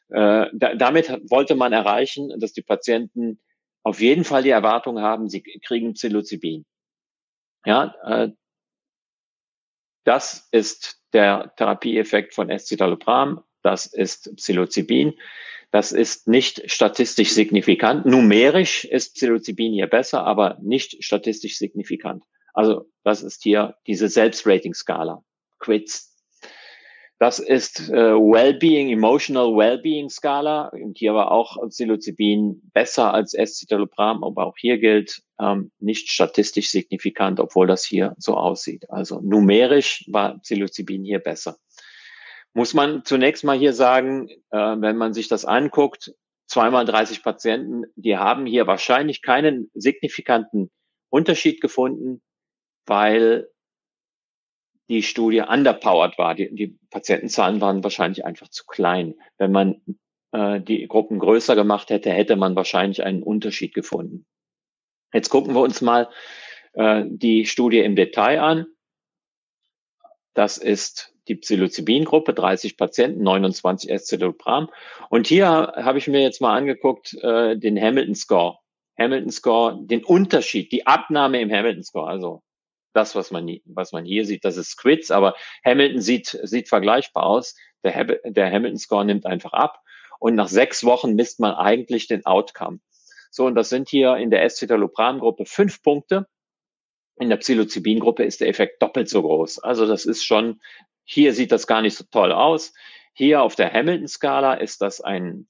Äh, da, damit wollte man erreichen, dass die Patienten auf jeden Fall die Erwartung haben, sie kriegen Psilocybin. Ja, äh, das ist der Therapieeffekt von Escitalopram. Das ist Psilocybin. Das ist nicht statistisch signifikant. Numerisch ist Psilocybin hier besser, aber nicht statistisch signifikant. Also das ist hier diese Selbstrating-Skala. Quits. Das ist äh, Wellbeing, Emotional Wellbeing Skala. Und hier war auch Psilocybin besser als Escitalopram, aber auch hier gilt ähm, nicht statistisch signifikant, obwohl das hier so aussieht. Also numerisch war Psilocybin hier besser muss man zunächst mal hier sagen, äh, wenn man sich das anguckt, zweimal 30 Patienten, die haben hier wahrscheinlich keinen signifikanten Unterschied gefunden, weil die Studie underpowered war. Die, die Patientenzahlen waren wahrscheinlich einfach zu klein. Wenn man äh, die Gruppen größer gemacht hätte, hätte man wahrscheinlich einen Unterschied gefunden. Jetzt gucken wir uns mal äh, die Studie im Detail an. Das ist die Psilocybin-Gruppe, 30 Patienten, 29 Escitalopram. Und hier habe ich mir jetzt mal angeguckt, äh, den Hamilton-Score. Hamilton-Score, den Unterschied, die Abnahme im Hamilton-Score. Also das, was man, was man hier sieht, das ist Squids, aber Hamilton sieht, sieht vergleichbar aus. Der, der Hamilton-Score nimmt einfach ab. Und nach sechs Wochen misst man eigentlich den Outcome. So, und das sind hier in der Escitalopram-Gruppe fünf Punkte. In der Psilocybin-Gruppe ist der Effekt doppelt so groß. Also das ist schon hier sieht das gar nicht so toll aus. Hier auf der Hamilton-Skala ist das ein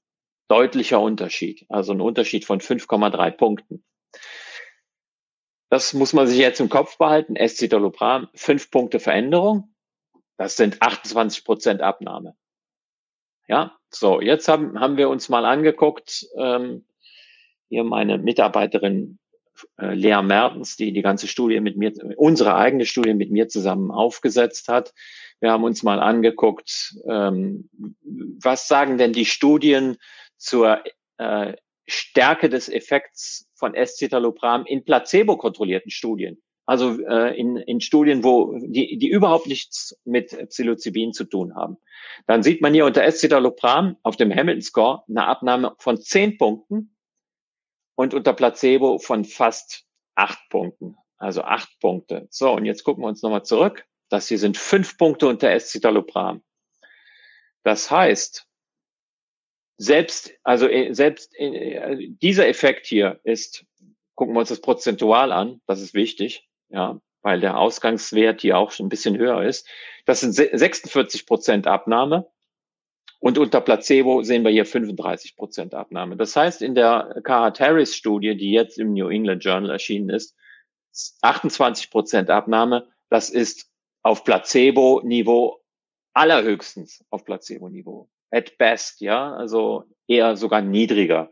deutlicher Unterschied, also ein Unterschied von 5,3 Punkten. Das muss man sich jetzt im Kopf behalten. Escitalopram, fünf Punkte Veränderung. Das sind 28 Prozent Abnahme. Ja, so, jetzt haben, haben wir uns mal angeguckt, ähm, hier meine Mitarbeiterin äh, Lea Mertens, die die ganze Studie mit mir, unsere eigene Studie mit mir zusammen aufgesetzt hat. Wir haben uns mal angeguckt, ähm, was sagen denn die Studien zur äh, Stärke des Effekts von Escitalopram in placebo-kontrollierten Studien. Also äh, in, in Studien, wo die, die überhaupt nichts mit Psilocybin zu tun haben. Dann sieht man hier unter Escitalopram auf dem Hamilton-Score eine Abnahme von zehn Punkten und unter Placebo von fast acht Punkten. Also acht Punkte. So, und jetzt gucken wir uns nochmal zurück. Das hier sind fünf Punkte unter Escitalopram. Das heißt, selbst, also äh, selbst äh, dieser Effekt hier ist, gucken wir uns das prozentual an, das ist wichtig, ja, weil der Ausgangswert hier auch schon ein bisschen höher ist. Das sind 46 Prozent Abnahme und unter Placebo sehen wir hier 35 Prozent Abnahme. Das heißt, in der Carhart Harris Studie, die jetzt im New England Journal erschienen ist, 28 Prozent Abnahme. Das ist auf Placebo-Niveau allerhöchstens auf Placebo-Niveau. At best, ja, also eher sogar niedriger.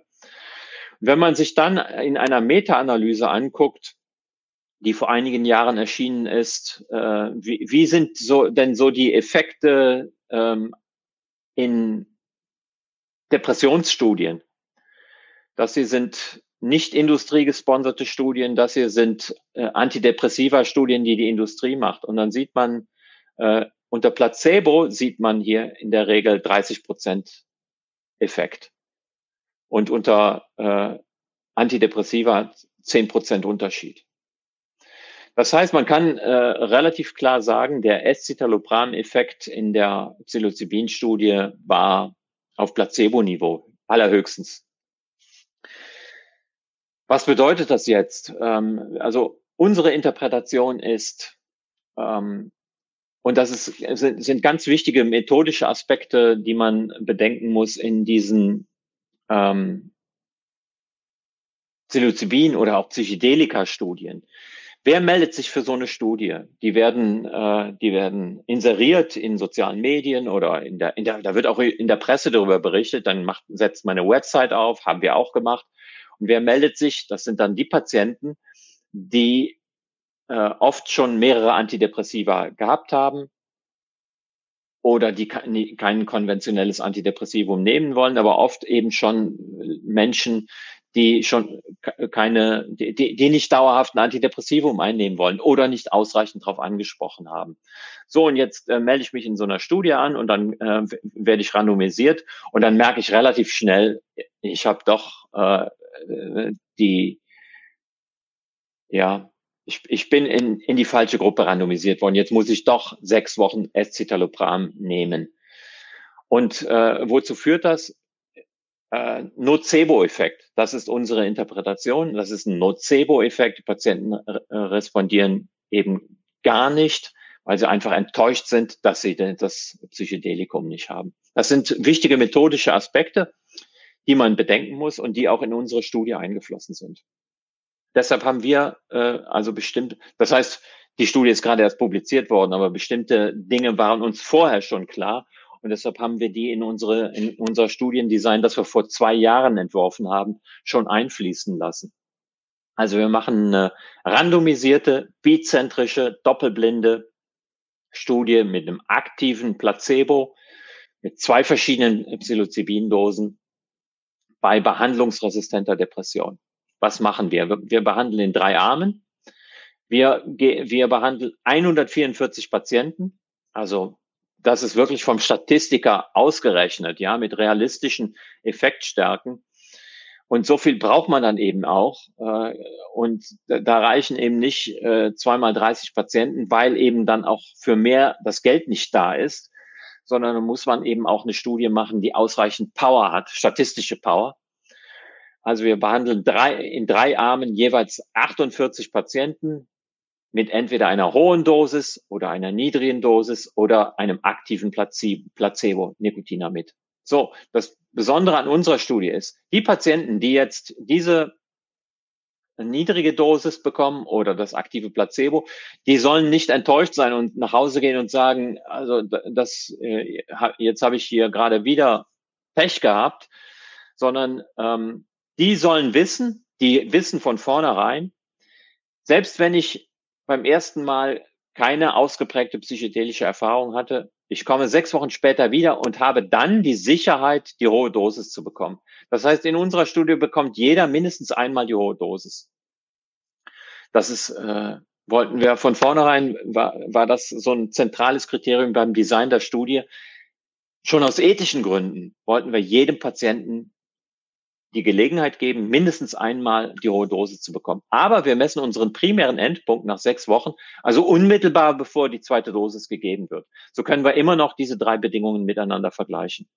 Wenn man sich dann in einer Meta-Analyse anguckt, die vor einigen Jahren erschienen ist, äh, wie, wie sind so denn so die Effekte ähm, in Depressionsstudien? Dass sie sind nicht industriegesponserte Studien, das hier sind äh, Antidepressiva-Studien, die die Industrie macht. Und dann sieht man, äh, unter Placebo sieht man hier in der Regel 30 Prozent Effekt. Und unter äh, Antidepressiva 10 Prozent Unterschied. Das heißt, man kann äh, relativ klar sagen, der Escitalopram-Effekt in der Psilocybin-Studie war auf Placebo-Niveau, allerhöchstens. Was bedeutet das jetzt? Ähm, also unsere Interpretation ist, ähm, und das ist, sind, sind ganz wichtige methodische Aspekte, die man bedenken muss in diesen ähm, Psilocybin oder auch Psychedelika-Studien. Wer meldet sich für so eine Studie? Die werden, äh, die werden inseriert in sozialen Medien oder in der, in der, da wird auch in der Presse darüber berichtet. Dann macht, setzt man eine Website auf, haben wir auch gemacht. Und wer meldet sich? Das sind dann die Patienten, die äh, oft schon mehrere Antidepressiva gehabt haben oder die kein konventionelles Antidepressivum nehmen wollen, aber oft eben schon Menschen, die schon keine, die, die nicht dauerhaft ein Antidepressivum einnehmen wollen oder nicht ausreichend darauf angesprochen haben. So, und jetzt äh, melde ich mich in so einer Studie an und dann äh, werde ich randomisiert und dann merke ich relativ schnell, ich habe doch äh, die, ja, ich, ich bin in, in die falsche Gruppe randomisiert worden. Jetzt muss ich doch sechs Wochen Escitalopram nehmen. Und äh, wozu führt das? äh, Nocebo-Effekt. Das ist unsere Interpretation. Das ist ein Nocebo-Effekt. Die Patienten äh, respondieren eben gar nicht, weil sie einfach enttäuscht sind, dass sie das Psychedelikum nicht haben. Das sind wichtige methodische Aspekte, die man bedenken muss und die auch in unsere Studie eingeflossen sind. Deshalb haben wir äh, also bestimmt, das heißt, die Studie ist gerade erst publiziert worden, aber bestimmte Dinge waren uns vorher schon klar und deshalb haben wir die in unsere, in unser Studiendesign, das wir vor zwei Jahren entworfen haben, schon einfließen lassen. Also wir machen eine randomisierte, bizentrische, doppelblinde Studie mit einem aktiven Placebo, mit zwei verschiedenen Psilocybin-Dosen bei behandlungsresistenter Depression. Was machen wir? Wir behandeln in drei Armen. Wir, wir behandeln 144 Patienten, also das ist wirklich vom Statistiker ausgerechnet, ja, mit realistischen Effektstärken. Und so viel braucht man dann eben auch. Äh, und da reichen eben nicht äh, zweimal 30 Patienten, weil eben dann auch für mehr das Geld nicht da ist, sondern muss man eben auch eine Studie machen, die ausreichend Power hat, statistische Power. Also wir behandeln drei, in drei Armen jeweils 48 Patienten mit entweder einer hohen Dosis oder einer niedrigen Dosis oder einem aktiven Placebo, Nikotinamid. So, das Besondere an unserer Studie ist, die Patienten, die jetzt diese niedrige Dosis bekommen oder das aktive Placebo, die sollen nicht enttäuscht sein und nach Hause gehen und sagen, also das äh, jetzt habe ich hier gerade wieder Pech gehabt, sondern ähm, die sollen wissen, die wissen von vornherein, selbst wenn ich beim ersten Mal keine ausgeprägte psychedelische Erfahrung hatte. Ich komme sechs Wochen später wieder und habe dann die Sicherheit, die hohe Dosis zu bekommen. Das heißt, in unserer Studie bekommt jeder mindestens einmal die hohe Dosis. Das ist, äh, wollten wir von vornherein, war, war das so ein zentrales Kriterium beim Design der Studie. Schon aus ethischen Gründen wollten wir jedem Patienten die Gelegenheit geben, mindestens einmal die hohe Dosis zu bekommen. Aber wir messen unseren primären Endpunkt nach sechs Wochen, also unmittelbar bevor die zweite Dosis gegeben wird. So können wir immer noch diese drei Bedingungen miteinander vergleichen.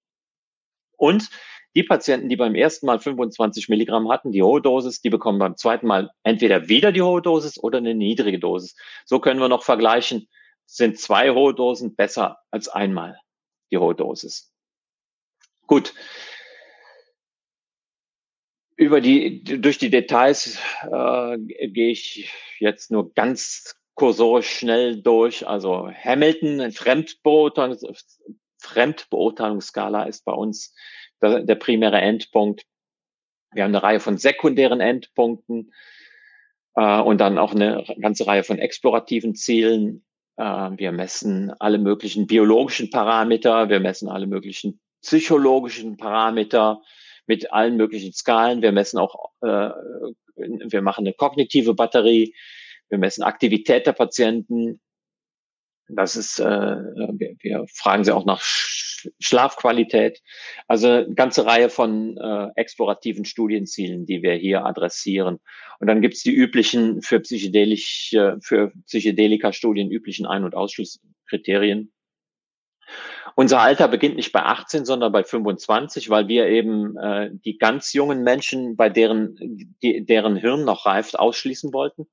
Und die Patienten, die beim ersten Mal 25 Milligramm hatten, die hohe Dosis, die bekommen beim zweiten Mal entweder wieder die hohe Dosis oder eine niedrige Dosis. So können wir noch vergleichen, sind zwei hohe Dosen besser als einmal die hohe Dosis. Gut, über die, durch die Details äh, gehe ich jetzt nur ganz kursorisch schnell durch. Also Hamilton, Fremdbeurteilungs Fremdbeurteilungsskala ist bei uns der, der primäre Endpunkt. Wir haben eine Reihe von sekundären Endpunkten äh, und dann auch eine ganze Reihe von explorativen Zielen. Äh, wir messen alle möglichen biologischen Parameter, wir messen alle möglichen psychologischen Parameter, mit allen möglichen Skalen. Wir messen auch, äh, wir machen eine kognitive Batterie, wir messen Aktivität der Patienten. Das ist, äh, wir, wir fragen sie auch nach Sch Schlafqualität. Also eine ganze Reihe von äh, explorativen Studienzielen, die wir hier adressieren. Und dann gibt es die üblichen für psychedelische, für Psychedelika-Studien üblichen Ein- und Ausschlusskriterien. Unser Alter beginnt nicht bei 18, sondern bei 25, weil wir eben äh, die ganz jungen Menschen, bei deren, die, deren Hirn noch reift, ausschließen wollten.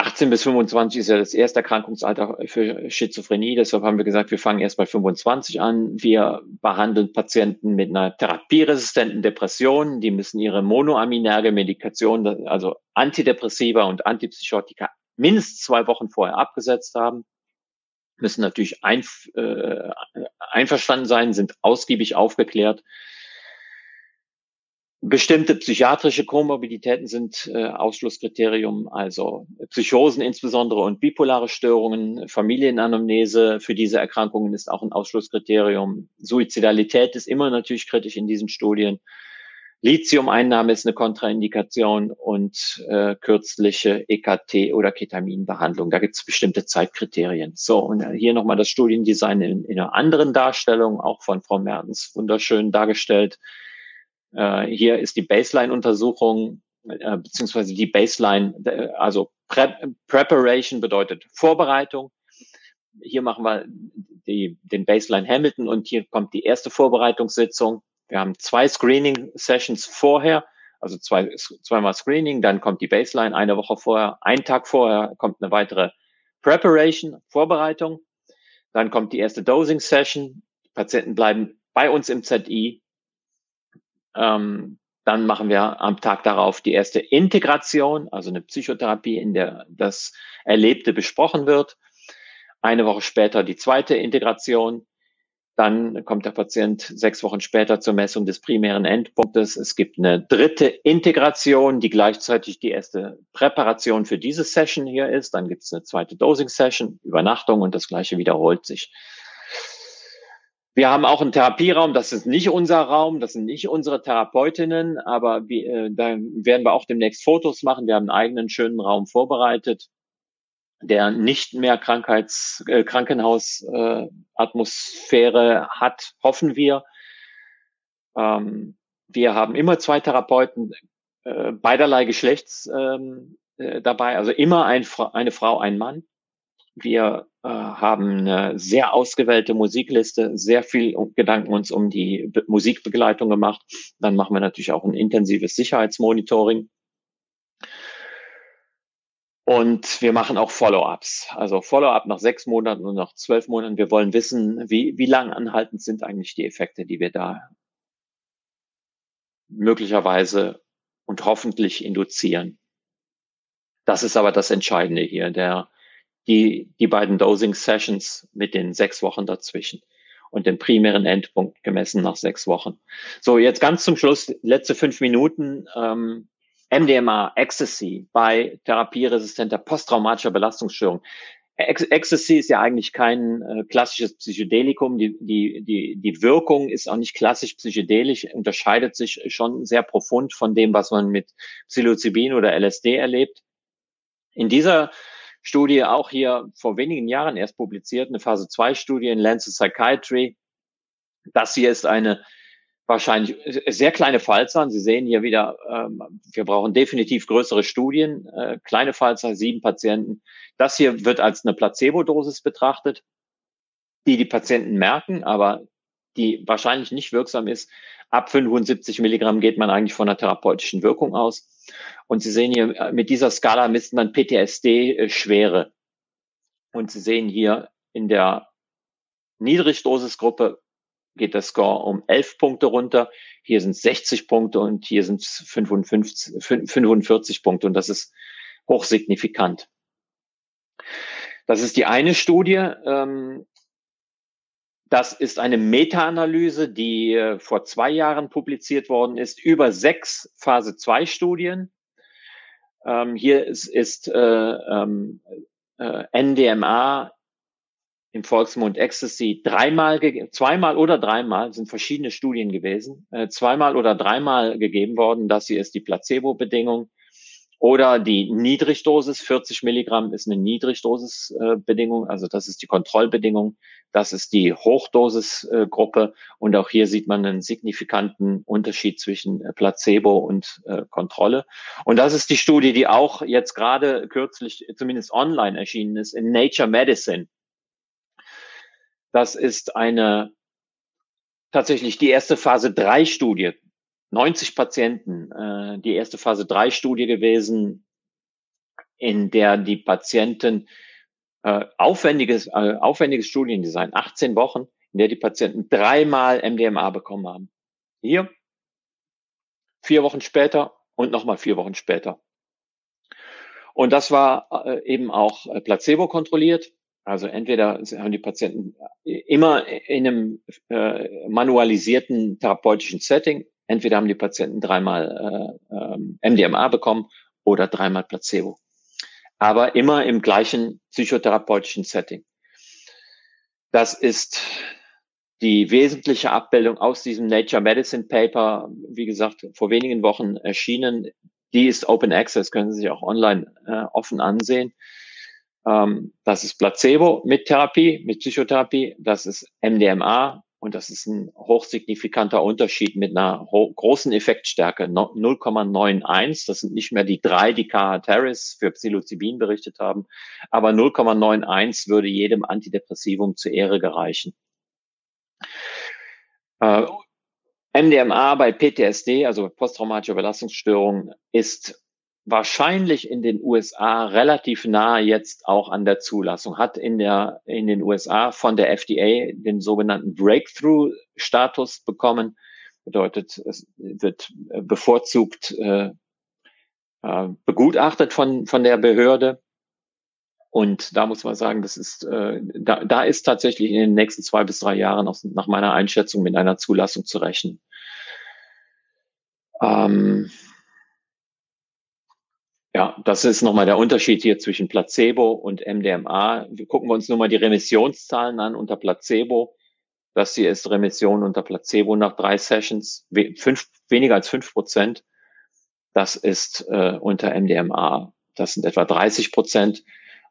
18 bis 25 ist ja das erste Erkrankungsalter für Schizophrenie. Deshalb haben wir gesagt, wir fangen erst bei 25 an. Wir behandeln Patienten mit einer therapieresistenten Depression. Die müssen ihre monoaminerge Medikation, also Antidepressiva und Antipsychotika, mindestens zwei Wochen vorher abgesetzt haben. Müssen natürlich ein, äh, einverstanden sein, sind ausgiebig aufgeklärt Bestimmte psychiatrische Komorbiditäten sind äh, Ausschlusskriterium, also Psychosen insbesondere und bipolare Störungen, Familienanamnese für diese Erkrankungen ist auch ein Ausschlusskriterium. Suizidalität ist immer natürlich kritisch in diesen Studien. Lithium-Einnahme ist eine Kontraindikation und äh, kürzliche EKT oder Ketaminbehandlung. Da gibt es bestimmte Zeitkriterien. So, und hier nochmal das Studiendesign in, in einer anderen Darstellung, auch von Frau Mertens wunderschön dargestellt. Äh, hier ist die Baseline-Untersuchung äh, beziehungsweise die Baseline, äh, also Pre Preparation bedeutet Vorbereitung. Hier machen wir die, den Baseline Hamilton und hier kommt die erste Vorbereitungssitzung. Wir haben zwei Screening-Sessions vorher, also zwei, zweimal Screening, dann kommt die Baseline eine Woche vorher, einen Tag vorher kommt eine weitere Preparation, Vorbereitung. Dann kommt die erste Dosing-Session. Patienten bleiben bei uns im ZI ähm, dann machen wir am Tag darauf die erste Integration, also eine Psychotherapie, in der das Erlebte besprochen wird. Eine Woche später die zweite Integration. Dann kommt der Patient sechs Wochen später zur Messung des primären Endpunktes. Es gibt eine dritte Integration, die gleichzeitig die erste Präparation für diese Session hier ist. Dann gibt es eine zweite Dosing-Session, Übernachtung und das gleiche wiederholt sich. Wir haben auch einen Therapieraum, das ist nicht unser Raum, das sind nicht unsere Therapeutinnen, aber wir, äh, da werden wir auch demnächst Fotos machen. Wir haben einen eigenen schönen Raum vorbereitet, der nicht mehr Krankheits, äh, Krankenhausatmosphäre äh, hat, hoffen wir. Ähm, wir haben immer zwei Therapeuten äh, beiderlei Geschlechts ähm, äh, dabei, also immer ein, eine Frau, ein Mann. Wir äh, haben eine sehr ausgewählte Musikliste, sehr viel Gedanken uns um die Be Musikbegleitung gemacht. Dann machen wir natürlich auch ein intensives Sicherheitsmonitoring. Und wir machen auch Follow-ups. Also Follow-up nach sechs Monaten und nach zwölf Monaten. Wir wollen wissen, wie, wie lang anhaltend sind eigentlich die Effekte, die wir da möglicherweise und hoffentlich induzieren. Das ist aber das Entscheidende hier. Der die, die beiden Dosing Sessions mit den sechs Wochen dazwischen und den primären Endpunkt gemessen nach sechs Wochen. So, jetzt ganz zum Schluss, letzte fünf Minuten. Ähm, MDMA, Ecstasy bei therapieresistenter posttraumatischer Belastungsstörung. Ecstasy ist ja eigentlich kein äh, klassisches Psychedelikum. Die, die, die, die Wirkung ist auch nicht klassisch psychedelisch, unterscheidet sich schon sehr profund von dem, was man mit Psilocybin oder LSD erlebt. In dieser Studie auch hier vor wenigen Jahren erst publiziert, eine Phase 2 Studie in Lancet Psychiatry. Das hier ist eine wahrscheinlich sehr kleine Fallzahl. Sie sehen hier wieder, ähm, wir brauchen definitiv größere Studien. Äh, kleine Fallzahl, sieben Patienten. Das hier wird als eine Placebo-Dosis betrachtet, die die Patienten merken, aber die wahrscheinlich nicht wirksam ist. Ab 75 Milligramm geht man eigentlich von einer therapeutischen Wirkung aus. Und Sie sehen hier, äh, mit dieser Skala misst man PTSD-Schwere. Äh, Und Sie sehen hier in der Niedrigdosisgruppe geht der Score um 11 Punkte runter. Hier sind 60 Punkte und hier sind 55, 45 Punkte. Und das ist hochsignifikant. Das ist die eine Studie. Ähm, das ist eine Meta-Analyse, die äh, vor zwei Jahren publiziert worden ist, über sechs Phase-2-Studien. Ähm, hier ist, ist äh, ähm, äh, NDMA im Volksmund Ecstasy dreimal, zweimal oder dreimal, sind verschiedene Studien gewesen, äh, zweimal oder dreimal gegeben worden. Das hier ist die Placebo-Bedingung. Oder die Niedrigdosis, 40 Milligramm ist eine Niedrigdosis-Bedingung, also das ist die Kontrollbedingung. Das ist die Hochdosisgruppe. Und auch hier sieht man einen signifikanten Unterschied zwischen äh, Placebo und äh, Kontrolle. Und das ist die Studie, die auch jetzt gerade kürzlich, zumindest online erschienen ist, in Nature Medicine. Das ist eine tatsächlich die erste Phase 3 Studie 90 Patienten, äh, die erste Phase 3 Studie gewesen in der die Patienten äh, aufwendiges, äh, aufwendiges Studiendesign, 18 Wochen, in der die Patienten dreimal MDMA bekommen haben. Hier, vier Wochen später und nochmal vier Wochen später. Und das war äh, eben auch äh, placebo kontrolliert. Also entweder haben die Patienten immer in einem äh, manualisierten therapeutischen Setting, entweder haben die Patienten dreimal äh, MDMA bekommen oder dreimal Placebo. Aber immer im gleichen psychotherapeutischen Setting. Das ist die wesentliche Abbildung aus diesem Nature Medicine Paper, wie gesagt, vor wenigen Wochen erschienen. Die ist Open Access, können Sie sich auch online äh, offen ansehen. Ähm, das ist Placebo mit Therapie, mit Psychotherapie. Das ist MDMA und das ist ein hochsignifikanter Unterschied mit einer großen Effektstärke, 0,91. Das sind nicht mehr die drei, die K. Harris für Psilocybin berichtet haben, aber 0,91 würde jedem Antidepressivum zur Ehre gereichen. Äh, MDMA bei PTSD, also posttraumatische Belastungsstörung, ist wahrscheinlich in den USA relativ nah jetzt auch an der Zulassung, hat in der, in den USA von der FDA den sogenannten Breakthrough-Status bekommen. Bedeutet, es wird bevorzugt äh, äh, begutachtet von, von der Behörde. Und da muss man sagen, das ist, äh, da, da ist tatsächlich in den nächsten zwei bis drei Jahren aus, nach meiner Einschätzung mit einer Zulassung zu rechnen. Ähm, ja, das ist nochmal der Unterschied hier zwischen Placebo und MDMA. Wir gucken wir uns nur mal die Remissionszahlen an unter Placebo. Das hier ist Remission unter Placebo nach drei Sessions, fünf, weniger als fünf Prozent. Das ist äh, unter MDMA. Das sind etwa 30 Prozent.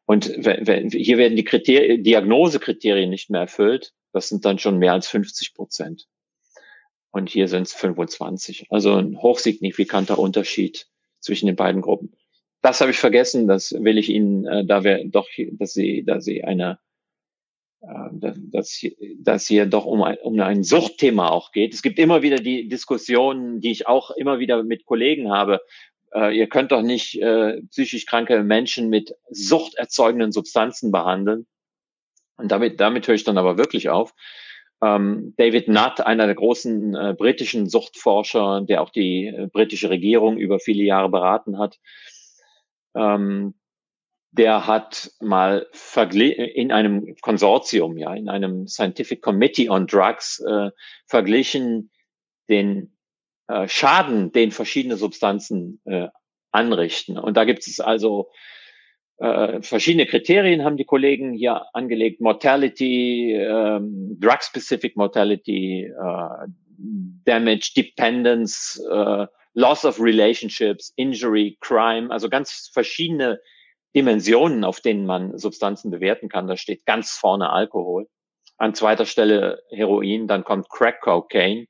Und hier werden die Kriterien, Diagnosekriterien nicht mehr erfüllt. Das sind dann schon mehr als 50 Prozent. Und hier sind es 25. Also ein hochsignifikanter Unterschied zwischen den beiden Gruppen. Das habe ich vergessen. Das will ich Ihnen, äh, da wir doch, dass Sie, dass Sie eine, äh, dass, hier, dass hier doch um ein, um ein Suchtthema auch geht. Es gibt immer wieder die Diskussionen, die ich auch immer wieder mit Kollegen habe. Äh, ihr könnt doch nicht äh, psychisch kranke Menschen mit suchterzeugenden Substanzen behandeln. Und damit, damit höre ich dann aber wirklich auf. Ähm, David Nutt, einer der großen äh, britischen Suchtforscher, der auch die äh, britische Regierung über viele Jahre beraten hat, ähm, der hat mal in einem Konsortium, ja, in einem Scientific Committee on Drugs äh, verglichen den äh, Schaden, den verschiedene Substanzen äh, anrichten. Und da gibt es also äh, verschiedene Kriterien haben die Kollegen hier angelegt. Mortality, ähm, Drug-Specific Mortality, äh, Damage, Dependence, äh, Loss of Relationships, Injury, Crime, also ganz verschiedene Dimensionen, auf denen man Substanzen bewerten kann. Da steht ganz vorne Alkohol. An zweiter Stelle Heroin, dann kommt Crack Cocaine.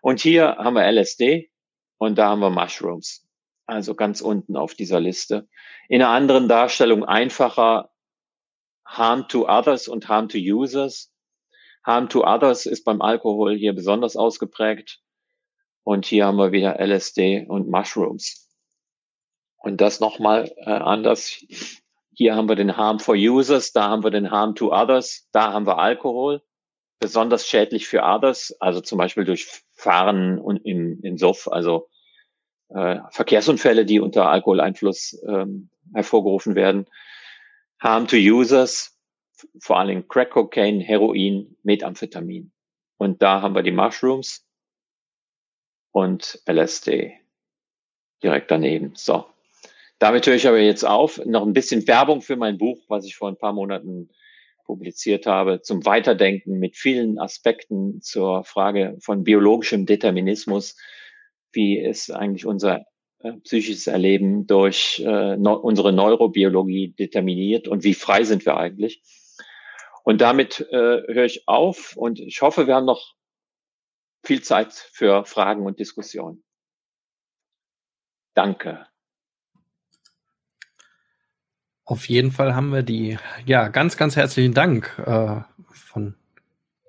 Und hier haben wir LSD und da haben wir Mushrooms. Also ganz unten auf dieser Liste. In einer anderen Darstellung einfacher Harm to Others und Harm to Users. Harm to Others ist beim Alkohol hier besonders ausgeprägt. Und hier haben wir wieder LSD und Mushrooms. Und das nochmal äh, anders. Hier haben wir den Harm for Users, da haben wir den Harm to Others, da haben wir Alkohol, besonders schädlich für Others, also zum Beispiel durch Fahren und in, in Suff, also äh, Verkehrsunfälle, die unter Alkoholeinfluss ähm, hervorgerufen werden. Harm to Users, vor allen Dingen Crack Cocaine, Heroin, Methamphetamin. Und da haben wir die Mushrooms und LSD direkt daneben. So. Damit höre ich aber jetzt auf. Noch ein bisschen Werbung für mein Buch, was ich vor ein paar Monaten publiziert habe, zum Weiterdenken mit vielen Aspekten zur Frage von biologischem Determinismus. Wie ist eigentlich unser äh, psychisches Erleben durch äh, no, unsere Neurobiologie determiniert und wie frei sind wir eigentlich? Und damit äh, höre ich auf und ich hoffe, wir haben noch viel Zeit für Fragen und Diskussionen. Danke. Auf jeden Fall haben wir die, ja, ganz, ganz herzlichen Dank äh, von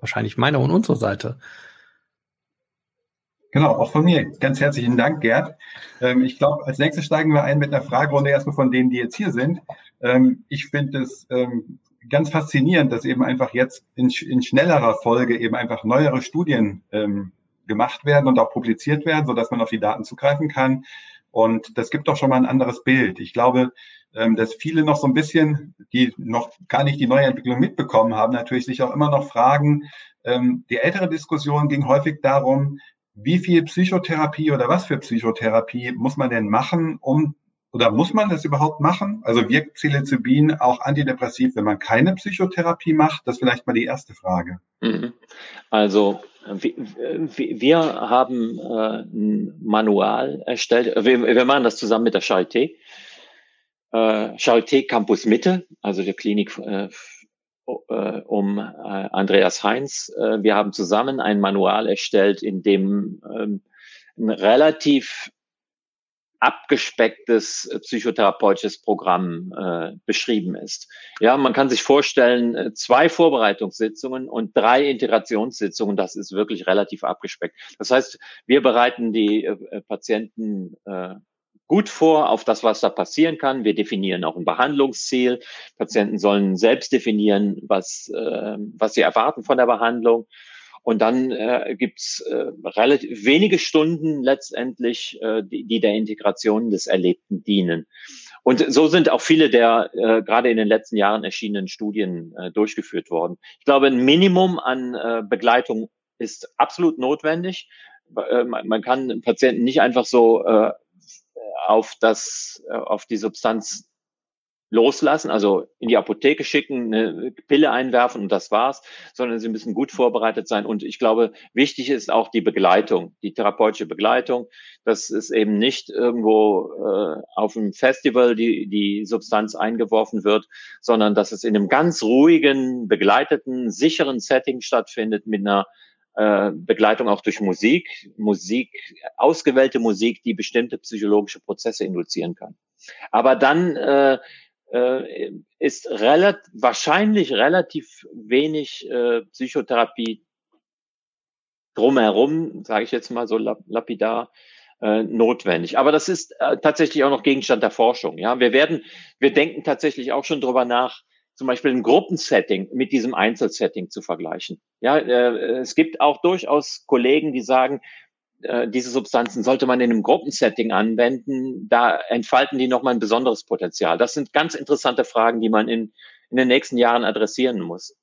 wahrscheinlich meiner und unserer Seite. Genau, auch von mir. Ganz herzlichen Dank, Gerd. Ähm, ich glaube, als nächstes steigen wir ein mit einer Fragerunde erstmal von denen, die jetzt hier sind. Ähm, ich finde es ähm, ganz faszinierend, dass eben einfach jetzt in, in schnellerer Folge eben einfach neuere Studien ähm, gemacht werden und auch publiziert werden, so dass man auf die Daten zugreifen kann. Und das gibt doch schon mal ein anderes Bild. Ich glaube, ähm, dass viele noch so ein bisschen, die noch gar nicht die neue Entwicklung mitbekommen haben, natürlich sich auch immer noch fragen. Ähm, die ältere Diskussion ging häufig darum, wie viel Psychotherapie oder was für Psychotherapie muss man denn machen, um oder muss man das überhaupt machen? Also wirkt Psilocybin auch antidepressiv, wenn man keine Psychotherapie macht? Das ist vielleicht mal die erste Frage. Mhm. Also wir haben äh, ein Manual erstellt. Wir, machen das zusammen mit der Charité. Äh, Charité Campus Mitte, also der Klinik äh, um Andreas Heinz. wir haben zusammen ein Manual erstellt, in dem ähm, ein relativ abgespecktes äh, psychotherapeutisches Programm äh, beschrieben ist. Ja, man kann sich vorstellen, äh, zwei Vorbereitungssitzungen und drei Integrationssitzungen, das ist wirklich relativ abgespeckt. Das heißt, wir bereiten die äh, Patienten äh, gut vor auf das, was da passieren kann. Wir definieren auch ein Behandlungsziel. Patienten sollen selbst definieren, was, äh, was sie erwarten von der Behandlung. Und dann äh, gibt äh, relativ wenige Stunden letztendlich, äh, die, die der Integration des Erlebten dienen. Und so sind auch viele der äh, gerade in den letzten Jahren erschienenen Studien äh, durchgeführt worden. Ich glaube, ein Minimum an äh, Begleitung ist absolut notwendig. Äh, man kann Patienten nicht einfach so äh, auf das, äh, auf die Substanz loslassen, also in die Apotheke schicken, eine Pille einwerfen und das war's, sondern sie müssen gut vorbereitet sein. Und ich glaube, wichtig ist auch die Begleitung, die therapeutische Begleitung, dass es eben nicht irgendwo äh, auf einem Festival die, die Substanz eingeworfen wird, sondern dass es in einem ganz ruhigen, begleiteten, sicheren Setting stattfindet mit einer äh, Begleitung auch durch Musik, Musik, ausgewählte Musik, die bestimmte psychologische Prozesse induzieren kann. Aber dann äh, äh, ist relativ, wahrscheinlich relativ wenig äh, Psychotherapie drumherum, sage ich jetzt mal so lapidar, äh, notwendig. Aber das ist äh, tatsächlich auch noch Gegenstand der Forschung. Ja, wir werden, wir denken tatsächlich auch schon drüber nach, zum Beispiel ein Gruppensetting mit diesem Einzelsetting zu vergleichen. Ja, äh, es gibt auch durchaus Kollegen, die sagen, diese Substanzen sollte man in einem Gruppensetting anwenden. Da entfalten die nochmal ein besonderes Potenzial. Das sind ganz interessante Fragen, die man in, in den nächsten Jahren adressieren muss.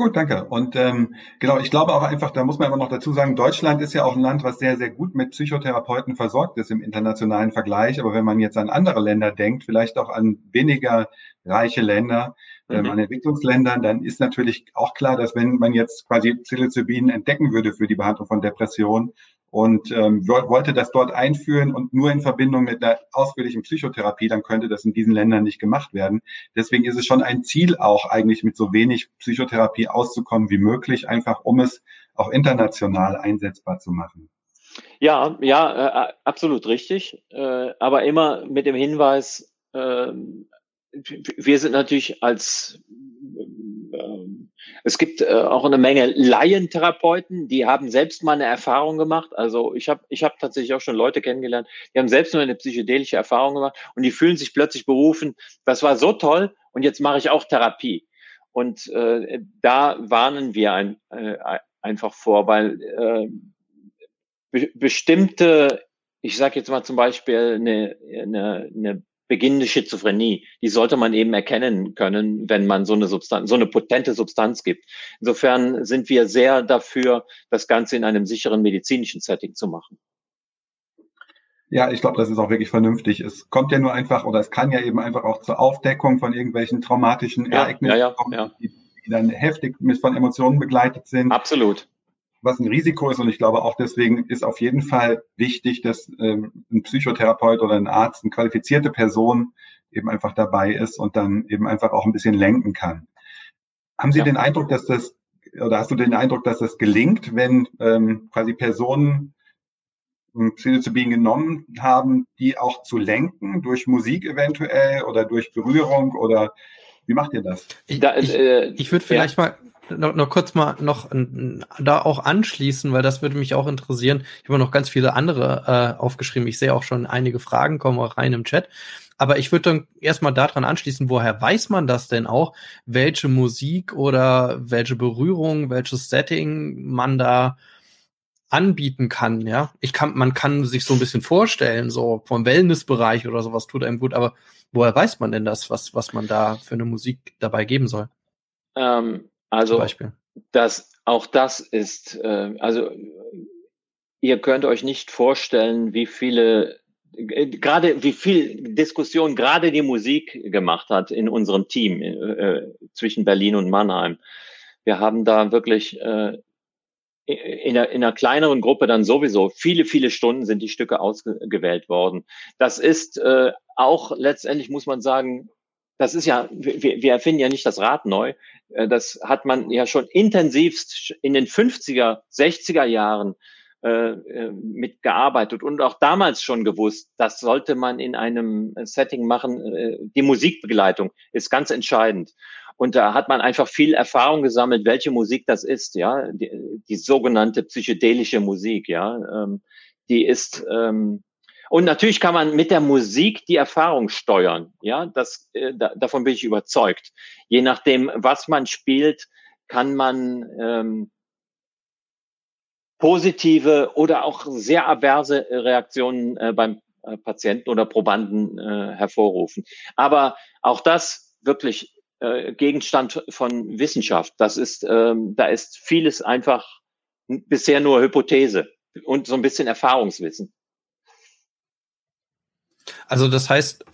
Gut, danke. Und ähm, genau, ich glaube auch einfach, da muss man immer noch dazu sagen, Deutschland ist ja auch ein Land, was sehr, sehr gut mit Psychotherapeuten versorgt ist im internationalen Vergleich. Aber wenn man jetzt an andere Länder denkt, vielleicht auch an weniger reiche Länder, ähm, mhm. an Entwicklungsländern, dann ist natürlich auch klar, dass wenn man jetzt quasi Psilocybin entdecken würde für die Behandlung von Depressionen und ähm, wollte das dort einführen und nur in Verbindung mit einer ausführlichen Psychotherapie, dann könnte das in diesen Ländern nicht gemacht werden. Deswegen ist es schon ein Ziel auch eigentlich mit so wenig Psychotherapie auszukommen wie möglich, einfach um es auch international einsetzbar zu machen. Ja, ja, äh, absolut richtig. Äh, aber immer mit dem Hinweis, äh, wir sind natürlich als ähm, es gibt äh, auch eine Menge Laientherapeuten, die haben selbst mal eine Erfahrung gemacht. Also ich habe ich hab tatsächlich auch schon Leute kennengelernt, die haben selbst nur eine psychedelische Erfahrung gemacht und die fühlen sich plötzlich berufen, das war so toll und jetzt mache ich auch Therapie. Und äh, da warnen wir ein, äh, einfach vor, weil äh, be bestimmte, ich sage jetzt mal zum Beispiel eine, eine, eine beginnende Schizophrenie. Die sollte man eben erkennen können, wenn man so eine Substanz, so eine potente Substanz gibt. Insofern sind wir sehr dafür, das Ganze in einem sicheren medizinischen Setting zu machen. Ja, ich glaube, das ist auch wirklich vernünftig. Es kommt ja nur einfach, oder es kann ja eben einfach auch zur Aufdeckung von irgendwelchen traumatischen ja, Ereignissen ja, ja, kommen, die, die dann heftig mit von Emotionen begleitet sind. Absolut was ein Risiko ist. Und ich glaube auch deswegen ist auf jeden Fall wichtig, dass ähm, ein Psychotherapeut oder ein Arzt, eine qualifizierte Person eben einfach dabei ist und dann eben einfach auch ein bisschen lenken kann. Haben Sie ja. den Eindruck, dass das, oder hast du den Eindruck, dass das gelingt, wenn ähm, quasi Personen Psilocybin genommen haben, die auch zu lenken, durch Musik eventuell oder durch Berührung oder wie macht ihr das? Ich, ich, äh, ich würde vielleicht ja. mal noch, noch kurz mal noch da auch anschließen, weil das würde mich auch interessieren. Ich habe noch ganz viele andere äh, aufgeschrieben. Ich sehe auch schon einige Fragen kommen auch rein im Chat. Aber ich würde dann erstmal daran anschließen, woher weiß man das denn auch, welche Musik oder welche Berührung, welches Setting man da anbieten kann, ja. Ich kann, man kann sich so ein bisschen vorstellen, so vom Wellnessbereich oder sowas tut einem gut, aber woher weiß man denn das, was, was man da für eine Musik dabei geben soll? Ähm, also, das, auch das ist, äh, also, ihr könnt euch nicht vorstellen, wie viele gerade wie viel Diskussion gerade die Musik gemacht hat in unserem Team äh, zwischen Berlin und Mannheim. Wir haben da wirklich äh, in, einer, in einer kleineren Gruppe dann sowieso viele, viele Stunden sind die Stücke ausgewählt worden. Das ist äh, auch letztendlich, muss man sagen, das ist ja, wir, wir erfinden ja nicht das Rad neu. Äh, das hat man ja schon intensivst in den 50er, 60er Jahren äh, äh, mitgearbeitet und auch damals schon gewusst, das sollte man in einem Setting machen. Die Musikbegleitung ist ganz entscheidend. Und da hat man einfach viel Erfahrung gesammelt, welche Musik das ist, ja, die, die sogenannte psychedelische Musik, ja, ähm, die ist ähm, und natürlich kann man mit der Musik die Erfahrung steuern, ja, das äh, da, davon bin ich überzeugt. Je nachdem, was man spielt, kann man ähm, positive oder auch sehr averse Reaktionen äh, beim äh, Patienten oder Probanden äh, hervorrufen. Aber auch das wirklich äh, Gegenstand von Wissenschaft. Das ist, ähm, da ist vieles einfach bisher nur Hypothese und so ein bisschen Erfahrungswissen. Also das heißt,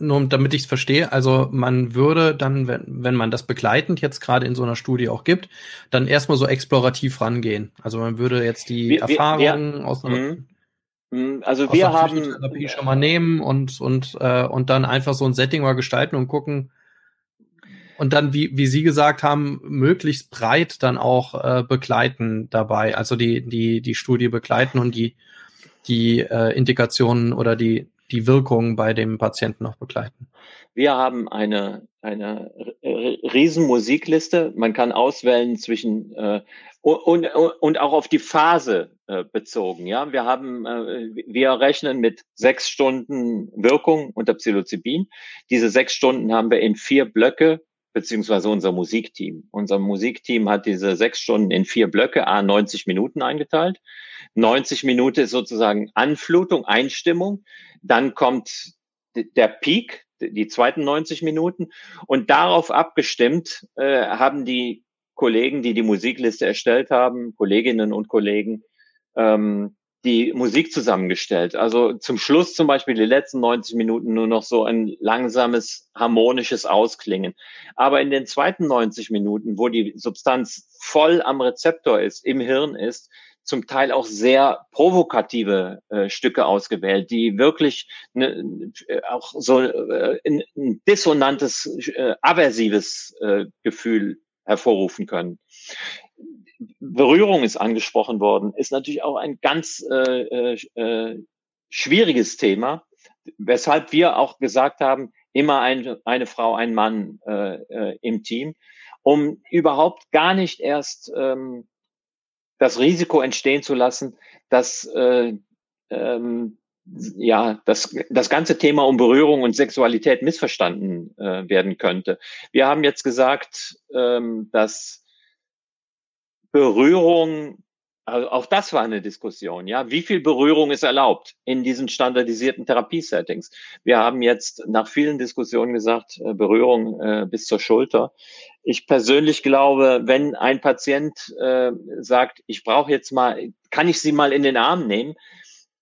nur damit ich es verstehe, also man würde dann, wenn, wenn man das begleitend jetzt gerade in so einer Studie auch gibt, dann erstmal so explorativ rangehen. Also man würde jetzt die wir, Erfahrungen wir, aus einer mhm. Mhm. also aus wir haben schon mal nehmen und und äh, und dann einfach so ein Setting mal gestalten und gucken und dann wie wie Sie gesagt haben möglichst breit dann auch äh, begleiten dabei also die die die Studie begleiten und die die äh, Indikationen oder die die Wirkung bei dem Patienten noch begleiten? Wir haben eine, eine riesen Musikliste. Man kann auswählen zwischen äh, und, und auch auf die Phase äh, bezogen. Ja, wir haben, äh, wir rechnen mit sechs Stunden Wirkung unter Psilocybin. Diese sechs Stunden haben wir in vier Blöcke beziehungsweise unser Musikteam. Unser Musikteam hat diese sechs Stunden in vier Blöcke, a 90 Minuten eingeteilt. 90 Minuten ist sozusagen Anflutung, Einstimmung. Dann kommt der Peak, die zweiten 90 Minuten. Und darauf abgestimmt äh, haben die Kollegen, die die Musikliste erstellt haben, Kolleginnen und Kollegen, ähm, die Musik zusammengestellt. Also zum Schluss zum Beispiel die letzten 90 Minuten nur noch so ein langsames, harmonisches Ausklingen. Aber in den zweiten 90 Minuten, wo die Substanz voll am Rezeptor ist, im Hirn ist, zum Teil auch sehr provokative äh, Stücke ausgewählt, die wirklich ne, äh, auch so äh, ein, dissonantes, äh, aversives äh, Gefühl hervorrufen können. Berührung ist angesprochen worden, ist natürlich auch ein ganz äh, äh, äh, schwieriges Thema, weshalb wir auch gesagt haben, immer ein, eine Frau, ein Mann äh, äh, im Team, um überhaupt gar nicht erst ähm, das Risiko entstehen zu lassen, dass äh, ähm, ja, das, das ganze Thema um Berührung und Sexualität missverstanden äh, werden könnte. Wir haben jetzt gesagt, ähm, dass Berührung, also auch das war eine Diskussion, ja. Wie viel Berührung ist erlaubt in diesen standardisierten Therapiesettings? Wir haben jetzt nach vielen Diskussionen gesagt, äh, Berührung äh, bis zur Schulter. Ich persönlich glaube, wenn ein Patient äh, sagt, ich brauche jetzt mal, kann ich Sie mal in den Arm nehmen,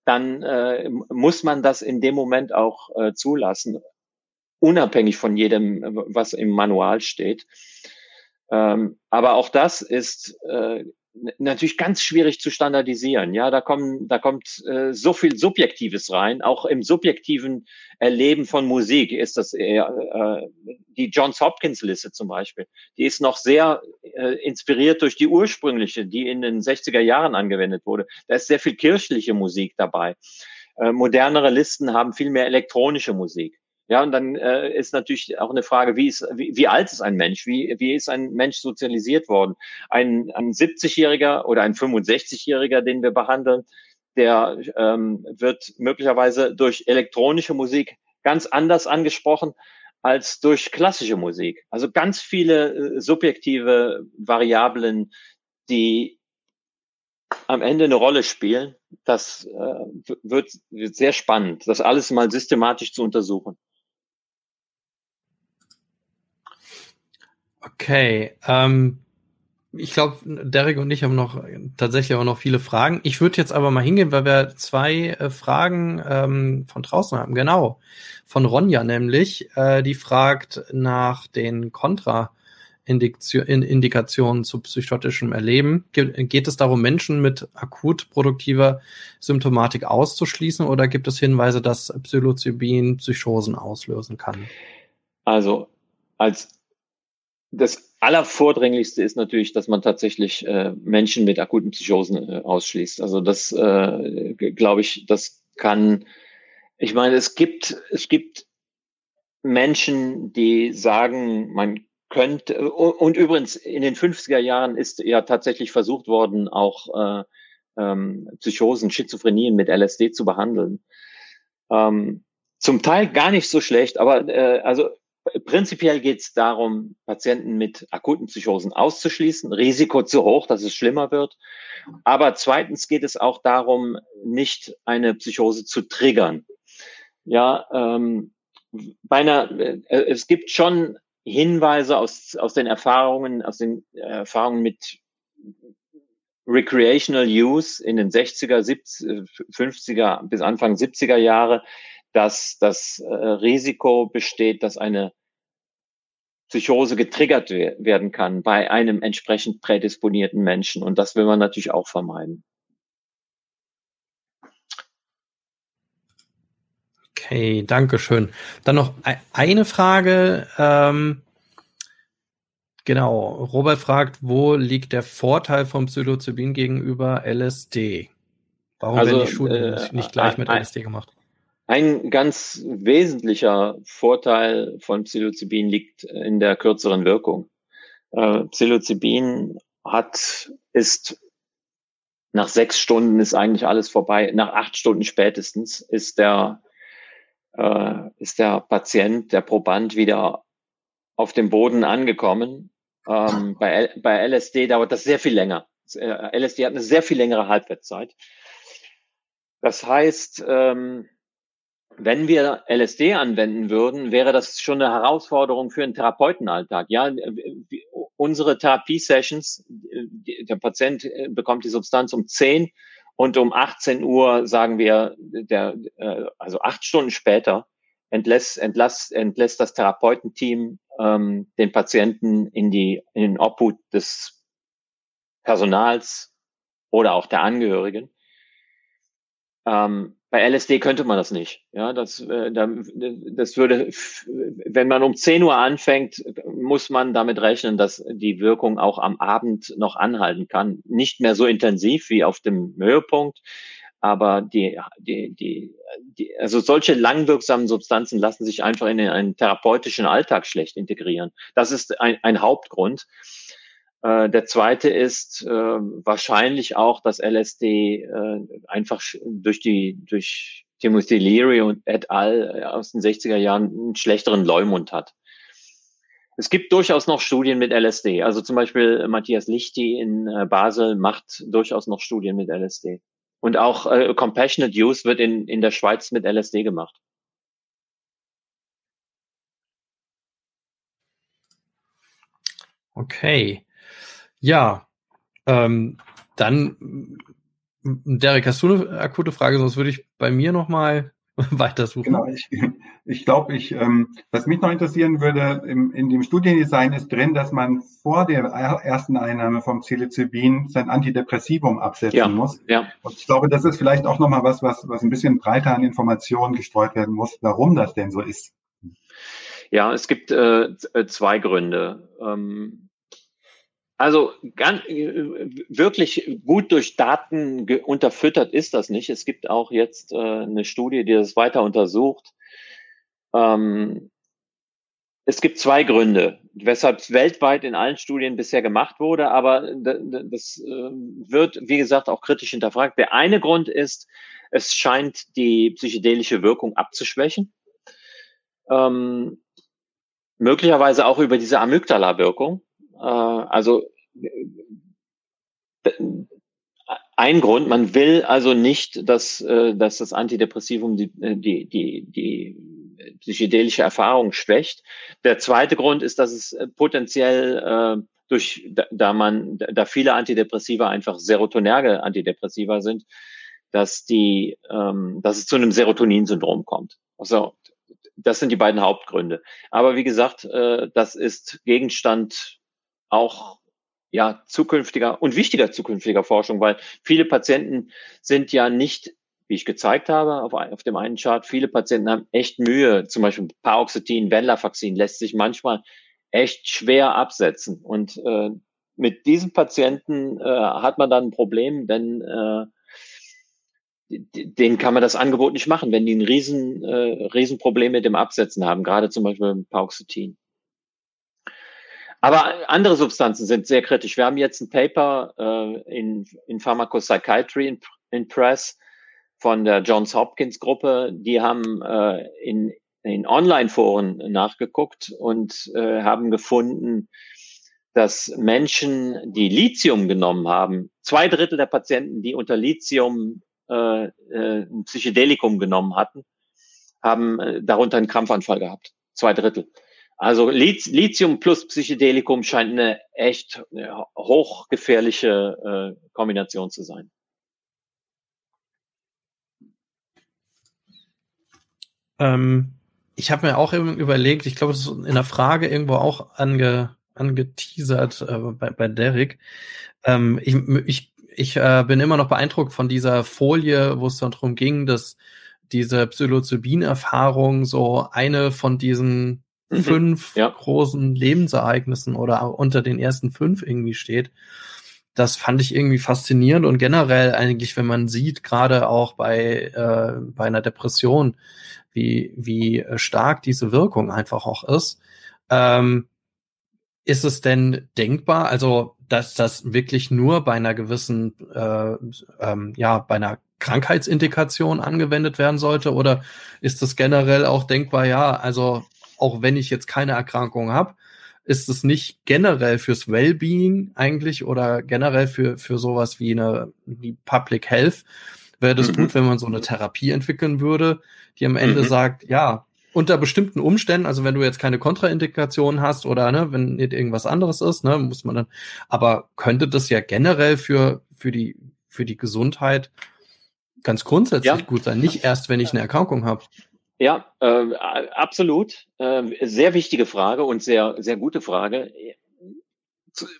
dann äh, muss man das in dem Moment auch äh, zulassen, unabhängig von jedem, was im Manual steht. Ähm, aber auch das ist äh, natürlich ganz schwierig zu standardisieren. Ja, da kommen, da kommt äh, so viel Subjektives rein. Auch im subjektiven Erleben von Musik ist das eher, äh, die Johns Hopkins Liste zum Beispiel. Die ist noch sehr äh, inspiriert durch die ursprüngliche, die in den 60er Jahren angewendet wurde. Da ist sehr viel kirchliche Musik dabei. Äh, modernere Listen haben viel mehr elektronische Musik. Ja, und dann äh, ist natürlich auch eine Frage, wie, ist, wie, wie alt ist ein Mensch? Wie, wie ist ein Mensch sozialisiert worden? Ein, ein 70-Jähriger oder ein 65-Jähriger, den wir behandeln, der ähm, wird möglicherweise durch elektronische Musik ganz anders angesprochen als durch klassische Musik. Also ganz viele äh, subjektive Variablen, die am Ende eine Rolle spielen. Das äh, wird, wird sehr spannend, das alles mal systematisch zu untersuchen. Okay, ähm, ich glaube, Derek und ich haben noch tatsächlich auch noch viele Fragen. Ich würde jetzt aber mal hingehen, weil wir zwei äh, Fragen ähm, von draußen haben. Genau, von Ronja nämlich, äh, die fragt nach den Kontraindikationen zu psychotischem Erleben. Ge geht es darum, Menschen mit akut produktiver Symptomatik auszuschließen oder gibt es Hinweise, dass Psilocybin Psychosen auslösen kann? Also als das Allervordringlichste ist natürlich, dass man tatsächlich äh, Menschen mit akuten Psychosen äh, ausschließt. Also das, äh, glaube ich, das kann. Ich meine, es gibt es gibt Menschen, die sagen, man könnte und übrigens in den 50er Jahren ist ja tatsächlich versucht worden, auch äh, ähm, Psychosen, Schizophrenien mit LSD zu behandeln. Ähm, zum Teil gar nicht so schlecht, aber äh, also Prinzipiell geht es darum, Patienten mit akuten Psychosen auszuschließen. Risiko zu hoch, dass es schlimmer wird. Aber zweitens geht es auch darum, nicht eine Psychose zu triggern. Ja, ähm, bei einer, äh, es gibt schon Hinweise aus, aus den Erfahrungen, aus den Erfahrungen mit Recreational Use in den 60er, 70, 50er bis Anfang 70er Jahre, dass das äh, Risiko besteht, dass eine Psychose getriggert werden kann bei einem entsprechend prädisponierten Menschen. Und das will man natürlich auch vermeiden. Okay, danke schön. Dann noch eine Frage. Ähm, genau, Robert fragt, wo liegt der Vorteil von Psilocybin gegenüber LSD? Warum also, werden die Studien äh, nicht gleich mit LSD gemacht? Ein ganz wesentlicher Vorteil von Psilocybin liegt in der kürzeren Wirkung. Äh, Psilocybin hat, ist nach sechs Stunden ist eigentlich alles vorbei. Nach acht Stunden spätestens ist der, äh, ist der Patient, der Proband wieder auf dem Boden angekommen. Ähm, bei, bei LSD dauert das sehr viel länger. Äh, LSD hat eine sehr viel längere Halbwertszeit. Das heißt, ähm, wenn wir LSD anwenden würden, wäre das schon eine Herausforderung für einen Therapeutenalltag. Ja, unsere Therapie-Sessions, der Patient äh, bekommt die Substanz um 10 und um 18 Uhr sagen wir, der, äh, also acht Stunden später entlässt, entlässt, entlässt das Therapeutenteam ähm, den Patienten in die in den Obhut des Personals oder auch der Angehörigen. Ähm, bei LSD könnte man das nicht. Ja, das, äh, das würde, wenn man um 10 Uhr anfängt, muss man damit rechnen, dass die Wirkung auch am Abend noch anhalten kann. Nicht mehr so intensiv wie auf dem Höhepunkt, aber die, die, die, die also solche langwirksamen Substanzen lassen sich einfach in einen therapeutischen Alltag schlecht integrieren. Das ist ein, ein Hauptgrund. Äh, der zweite ist äh, wahrscheinlich auch, dass LSD äh, einfach durch die durch Timothy Leary und et al. Äh, aus den 60er Jahren einen schlechteren Leumund hat. Es gibt durchaus noch Studien mit LSD. Also zum Beispiel Matthias Lichti in äh, Basel macht durchaus noch Studien mit LSD. Und auch äh, Compassionate Use wird in, in der Schweiz mit LSD gemacht. Okay. Ja, ähm, dann, Derek, hast du eine akute Frage? Sonst würde ich bei mir nochmal weitersuchen. Genau, ich, ich glaube, ich, ähm, was mich noch interessieren würde, im, in dem Studiendesign ist drin, dass man vor der ersten Einnahme vom Psilocybin sein Antidepressivum absetzen ja, muss. Ja. Und ich glaube, das ist vielleicht auch nochmal was, was, was ein bisschen breiter an Informationen gestreut werden muss, warum das denn so ist. Ja, es gibt äh, zwei Gründe. Ähm, also ganz, wirklich gut durch Daten unterfüttert ist das nicht. Es gibt auch jetzt äh, eine Studie, die das weiter untersucht. Ähm, es gibt zwei Gründe, weshalb es weltweit in allen Studien bisher gemacht wurde, aber das ähm, wird, wie gesagt, auch kritisch hinterfragt. Der eine Grund ist, es scheint die psychedelische Wirkung abzuschwächen. Ähm, möglicherweise auch über diese Amygdala-Wirkung. Äh, also ein Grund, man will also nicht, dass, äh, dass das Antidepressivum die, äh, die, die, die psychedelische Erfahrung schwächt. Der zweite Grund ist, dass es äh, potenziell äh, durch, da man, da viele Antidepressiva einfach serotonerge Antidepressiva sind, dass die, ähm, dass es zu einem Serotonin-Syndrom kommt. Also das sind die beiden Hauptgründe. Aber wie gesagt, äh, das ist Gegenstand auch ja, zukünftiger und wichtiger zukünftiger Forschung, weil viele Patienten sind ja nicht, wie ich gezeigt habe, auf, auf dem einen Chart, viele Patienten haben echt Mühe, zum Beispiel Paroxetin, Venlafaxin lässt sich manchmal echt schwer absetzen. Und äh, mit diesen Patienten äh, hat man dann ein Problem, denn äh, denen kann man das Angebot nicht machen, wenn die ein riesen, äh, Riesenproblem mit dem Absetzen haben, gerade zum Beispiel Paroxetin. Aber andere Substanzen sind sehr kritisch. Wir haben jetzt ein Paper äh, in, in Pharmacopsychiatry in, in Press von der Johns Hopkins Gruppe. Die haben äh, in, in Online-Foren nachgeguckt und äh, haben gefunden, dass Menschen, die Lithium genommen haben, zwei Drittel der Patienten, die unter Lithium äh, äh, ein Psychedelikum genommen hatten, haben äh, darunter einen Krampfanfall gehabt. Zwei Drittel. Also Lithium plus Psychedelikum scheint eine echt hochgefährliche äh, Kombination zu sein. Ähm, ich habe mir auch überlegt, ich glaube, das ist in der Frage irgendwo auch ange, angeteasert äh, bei, bei Derek. Ähm, ich ich, ich äh, bin immer noch beeindruckt von dieser Folie, wo es dann darum ging, dass diese Psilocybin-Erfahrung so eine von diesen Mhm. fünf ja. großen Lebensereignissen oder unter den ersten fünf irgendwie steht. Das fand ich irgendwie faszinierend und generell eigentlich, wenn man sieht, gerade auch bei, äh, bei einer Depression, wie, wie stark diese Wirkung einfach auch ist. Ähm, ist es denn denkbar, also dass das wirklich nur bei einer gewissen, äh, ähm, ja, bei einer Krankheitsindikation angewendet werden sollte? Oder ist das generell auch denkbar, ja, also auch wenn ich jetzt keine Erkrankung habe, ist es nicht generell fürs Wellbeing eigentlich oder generell für, für sowas wie eine wie Public Health, wäre das mhm. gut, wenn man so eine Therapie entwickeln würde, die am Ende mhm. sagt, ja, unter bestimmten Umständen, also wenn du jetzt keine Kontraindikation hast oder ne, wenn nicht irgendwas anderes ist, ne, muss man dann, aber könnte das ja generell für, für die, für die Gesundheit ganz grundsätzlich ja. gut sein, nicht erst, wenn ich eine Erkrankung habe. Ja, äh, absolut. Äh, sehr wichtige Frage und sehr, sehr gute Frage.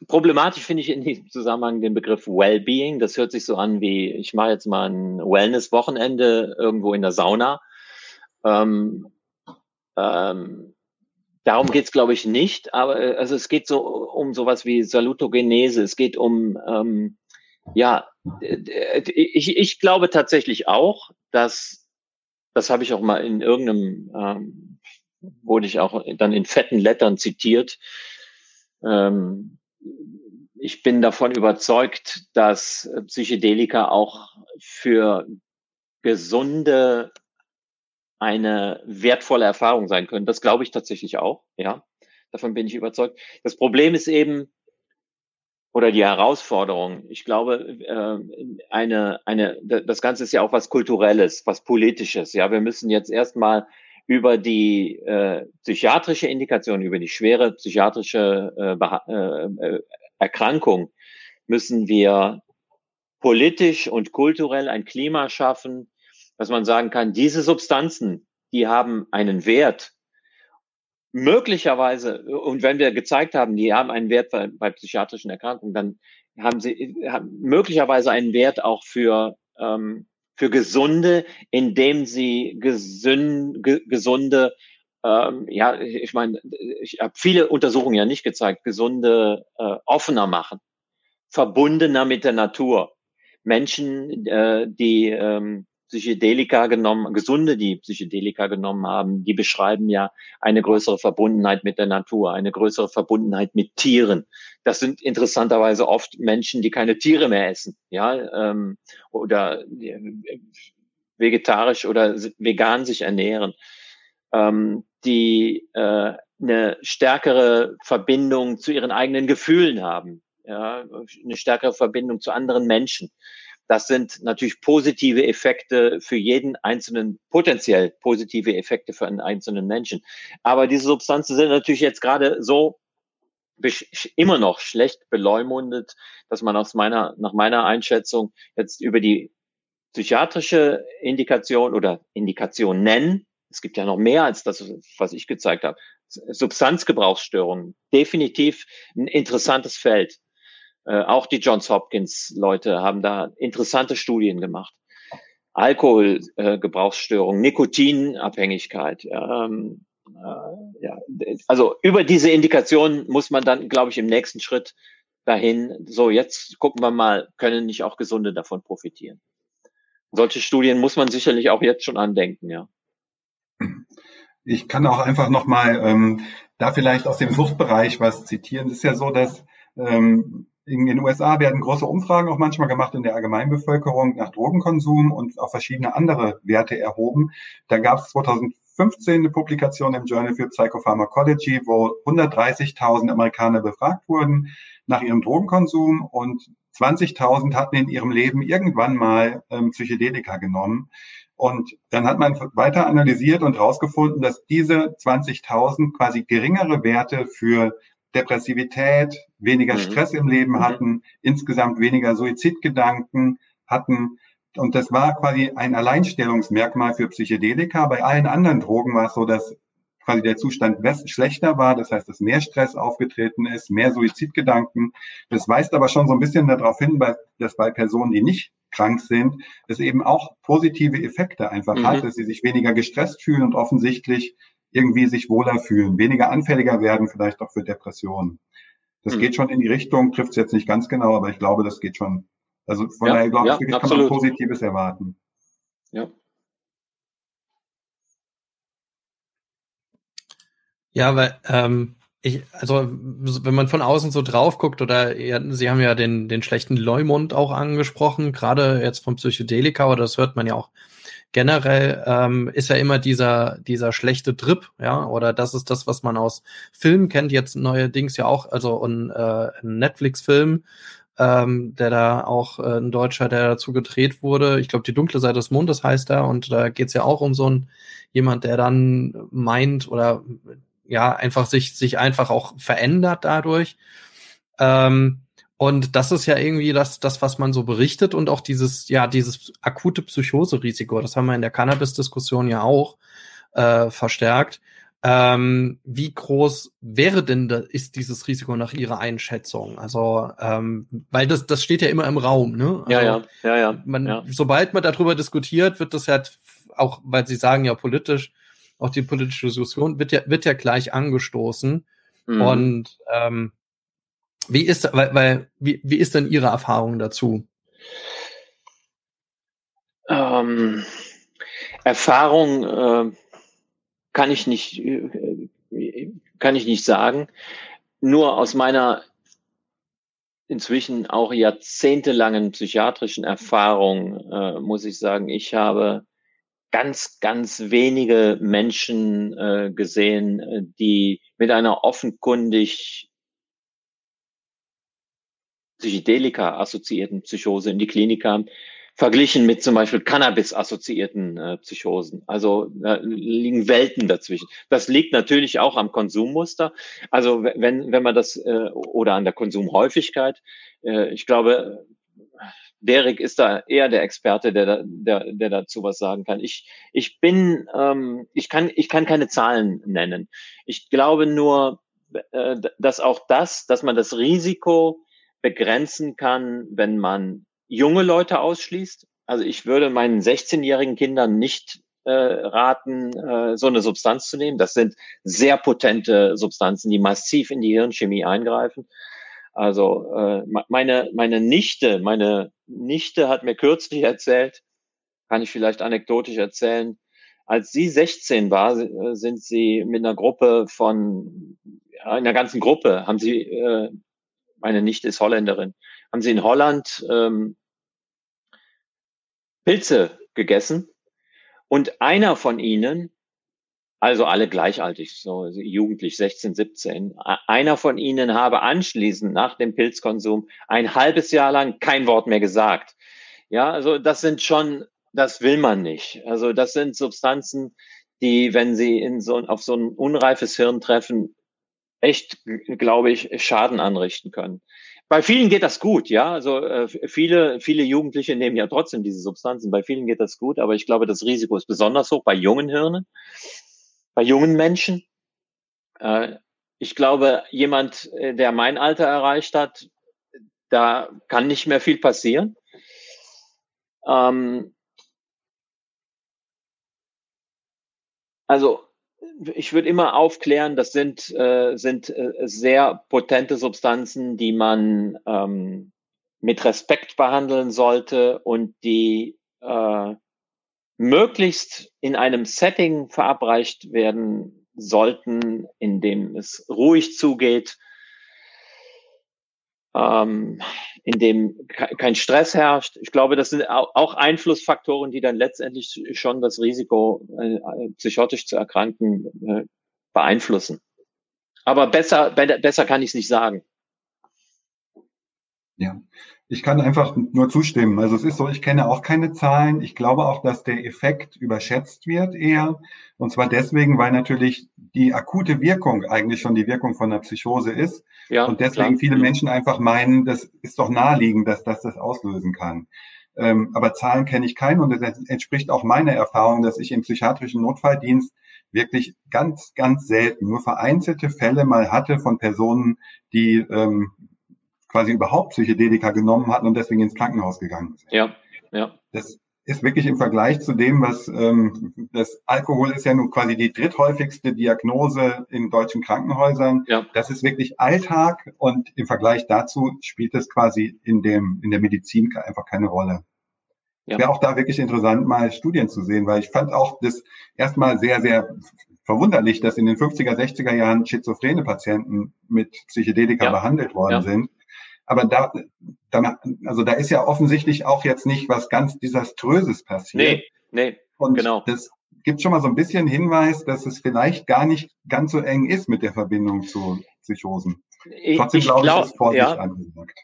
Problematisch finde ich in diesem Zusammenhang den Begriff Wellbeing. Das hört sich so an wie, ich mache jetzt mal ein Wellness-Wochenende irgendwo in der Sauna. Ähm, ähm, darum geht's, glaube ich, nicht. Aber äh, also es geht so um sowas wie Salutogenese. Es geht um ähm, ja, ich, ich glaube tatsächlich auch, dass das habe ich auch mal in irgendeinem, ähm, wurde ich auch dann in fetten Lettern zitiert. Ähm, ich bin davon überzeugt, dass Psychedelika auch für gesunde eine wertvolle Erfahrung sein können. Das glaube ich tatsächlich auch, ja. Davon bin ich überzeugt. Das Problem ist eben, oder die Herausforderung. Ich glaube, äh, eine, eine, das Ganze ist ja auch was Kulturelles, was Politisches. Ja, wir müssen jetzt erstmal über die äh, psychiatrische Indikation, über die schwere psychiatrische äh, äh, Erkrankung müssen wir politisch und kulturell ein Klima schaffen, dass man sagen kann, diese Substanzen, die haben einen Wert, möglicherweise, und wenn wir gezeigt haben, die haben einen Wert bei, bei psychiatrischen Erkrankungen, dann haben sie haben möglicherweise einen Wert auch für, ähm, für Gesunde, indem sie gesün, ge, gesunde, ähm, ja, ich meine, ich habe viele Untersuchungen ja nicht gezeigt, gesunde äh, offener machen, verbundener mit der Natur. Menschen, äh, die ähm, Psychedelika genommen, Gesunde, die Psychedelika genommen haben, die beschreiben ja eine größere Verbundenheit mit der Natur, eine größere Verbundenheit mit Tieren. Das sind interessanterweise oft Menschen, die keine Tiere mehr essen, ja, ähm, oder äh, vegetarisch oder vegan sich ernähren, ähm, die äh, eine stärkere Verbindung zu ihren eigenen Gefühlen haben, ja, eine stärkere Verbindung zu anderen Menschen. Das sind natürlich positive Effekte für jeden einzelnen, potenziell positive Effekte für einen einzelnen Menschen. Aber diese Substanzen sind natürlich jetzt gerade so immer noch schlecht beleumundet, dass man aus meiner, nach meiner Einschätzung jetzt über die psychiatrische Indikation oder Indikation nennen. Es gibt ja noch mehr als das, was ich gezeigt habe. Substanzgebrauchsstörungen, definitiv ein interessantes Feld. Äh, auch die Johns Hopkins Leute haben da interessante Studien gemacht. Alkoholgebrauchsstörungen, äh, Nikotinabhängigkeit. Ähm, äh, ja, also über diese Indikation muss man dann, glaube ich, im nächsten Schritt dahin. So, jetzt gucken wir mal, können nicht auch Gesunde davon profitieren? Solche Studien muss man sicherlich auch jetzt schon andenken, ja. Ich kann auch einfach nochmal ähm, da vielleicht aus dem Suchtbereich was zitieren. Es ist ja so, dass ähm, in den USA werden große Umfragen auch manchmal gemacht in der Allgemeinbevölkerung nach Drogenkonsum und auch verschiedene andere Werte erhoben. Da gab es 2015 eine Publikation im Journal für Psychopharmacology, wo 130.000 Amerikaner befragt wurden nach ihrem Drogenkonsum und 20.000 hatten in ihrem Leben irgendwann mal ähm, Psychedelika genommen. Und dann hat man weiter analysiert und herausgefunden, dass diese 20.000 quasi geringere Werte für Depressivität, weniger mhm. Stress im Leben mhm. hatten, insgesamt weniger Suizidgedanken hatten. Und das war quasi ein Alleinstellungsmerkmal für Psychedelika. Bei allen anderen Drogen war es so, dass quasi der Zustand schlechter war. Das heißt, dass mehr Stress aufgetreten ist, mehr Suizidgedanken. Das weist aber schon so ein bisschen darauf hin, dass bei Personen, die nicht krank sind, es eben auch positive Effekte einfach mhm. hat, dass sie sich weniger gestresst fühlen und offensichtlich irgendwie sich wohler fühlen, weniger anfälliger werden, vielleicht auch für Depressionen. Das mhm. geht schon in die Richtung, trifft es jetzt nicht ganz genau, aber ich glaube, das geht schon. Also von ja, daher glaube ja, ich, wirklich kann man Positives erwarten. Ja. Ja, weil ähm, ich, also wenn man von außen so drauf guckt oder ja, Sie haben ja den den schlechten Leumund auch angesprochen, gerade jetzt vom Psychedelika, oder das hört man ja auch generell ähm, ist ja immer dieser, dieser schlechte Trip, ja, oder das ist das, was man aus Filmen kennt, jetzt neuerdings ja auch, also ein, äh, ein Netflix-Film, ähm, der da auch äh, ein Deutscher, der dazu gedreht wurde. Ich glaube, die dunkle Seite des Mondes heißt er, und da geht's ja auch um so ein jemand, der dann meint oder ja, einfach sich, sich einfach auch verändert dadurch. Ähm, und das ist ja irgendwie das, das, was man so berichtet und auch dieses, ja, dieses akute Psychoserisiko, das haben wir in der Cannabis-Diskussion ja auch äh, verstärkt. Ähm, wie groß wäre denn da, ist dieses Risiko nach Ihrer Einschätzung? Also, ähm, weil das, das steht ja immer im Raum, ne? Also, ja, ja, ja, ja, man, ja. Sobald man darüber diskutiert, wird das ja auch, weil Sie sagen ja politisch, auch die politische Diskussion wird ja, wird ja gleich angestoßen. Mhm. Und ähm, wie ist, weil, weil wie, wie ist denn Ihre Erfahrung dazu? Ähm, Erfahrung äh, kann ich nicht, äh, kann ich nicht sagen. Nur aus meiner inzwischen auch jahrzehntelangen psychiatrischen Erfahrung äh, muss ich sagen, ich habe ganz, ganz wenige Menschen äh, gesehen, äh, die mit einer offenkundig Psychedelika-assoziierten Psychose in die Klinik kam, verglichen mit zum Beispiel Cannabis-assoziierten äh, Psychosen. Also da liegen Welten dazwischen. Das liegt natürlich auch am Konsummuster. Also wenn, wenn man das äh, oder an der Konsumhäufigkeit. Äh, ich glaube, Derek ist da eher der Experte, der, der, der dazu was sagen kann. Ich, ich bin, ähm, ich kann, ich kann keine Zahlen nennen. Ich glaube nur, äh, dass auch das, dass man das Risiko begrenzen kann, wenn man junge Leute ausschließt. Also ich würde meinen 16-jährigen Kindern nicht äh, raten, äh, so eine Substanz zu nehmen. Das sind sehr potente Substanzen, die massiv in die Hirnchemie eingreifen. Also äh, meine meine Nichte, meine Nichte hat mir kürzlich erzählt, kann ich vielleicht anekdotisch erzählen. Als sie 16 war, äh, sind sie mit einer Gruppe von, einer ganzen Gruppe, haben sie, äh, meine Nichte ist Holländerin, haben sie in Holland ähm, Pilze gegessen. Und einer von ihnen, also alle gleichaltig, so jugendlich 16, 17, einer von ihnen habe anschließend nach dem Pilzkonsum ein halbes Jahr lang kein Wort mehr gesagt. Ja, also das sind schon, das will man nicht. Also das sind Substanzen, die, wenn sie in so, auf so ein unreifes Hirn treffen, echt, glaube ich, Schaden anrichten können. Bei vielen geht das gut, ja. Also äh, viele, viele Jugendliche nehmen ja trotzdem diese Substanzen. Bei vielen geht das gut, aber ich glaube, das Risiko ist besonders hoch bei jungen Hirnen, bei jungen Menschen. Äh, ich glaube, jemand, äh, der mein Alter erreicht hat, da kann nicht mehr viel passieren. Ähm, also ich würde immer aufklären, das sind, äh, sind äh, sehr potente Substanzen, die man ähm, mit Respekt behandeln sollte und die äh, möglichst in einem Setting verabreicht werden sollten, in dem es ruhig zugeht, ähm, in dem kein Stress herrscht. Ich glaube, das sind auch Einflussfaktoren, die dann letztendlich schon das Risiko, äh, psychotisch zu erkranken, äh, beeinflussen. Aber besser, besser kann ich es nicht sagen. Ja, ich kann einfach nur zustimmen. Also es ist so, ich kenne auch keine Zahlen. Ich glaube auch, dass der Effekt überschätzt wird eher. Und zwar deswegen, weil natürlich die akute Wirkung eigentlich schon die Wirkung von der Psychose ist. Ja, und deswegen klar. viele. Menschen einfach meinen, das ist doch naheliegend, dass das das auslösen kann. Ähm, aber Zahlen kenne ich keine und das entspricht auch meiner Erfahrung, dass ich im psychiatrischen Notfalldienst wirklich ganz, ganz selten nur vereinzelte Fälle mal hatte von Personen, die ähm, quasi überhaupt Psychedelika genommen hatten und deswegen ins Krankenhaus gegangen sind. Ja, ja. Das ist wirklich im Vergleich zu dem, was ähm, das Alkohol ist ja nun quasi die dritthäufigste Diagnose in deutschen Krankenhäusern. Ja. Das ist wirklich Alltag und im Vergleich dazu spielt es quasi in dem in der Medizin einfach keine Rolle. Ja. Wäre auch da wirklich interessant, mal Studien zu sehen, weil ich fand auch das erstmal sehr, sehr verwunderlich, dass in den 50er, 60er Jahren schizophrene Patienten mit Psychedelika ja. behandelt worden ja. sind. Aber da, da, also da ist ja offensichtlich auch jetzt nicht was ganz Desaströses passiert. Nee, nee, Und genau. Das gibt schon mal so ein bisschen Hinweis, dass es vielleicht gar nicht ganz so eng ist mit der Verbindung zu Psychosen. Trotzdem ich glaube glaub, ich, ist Vorsicht ja, angesagt.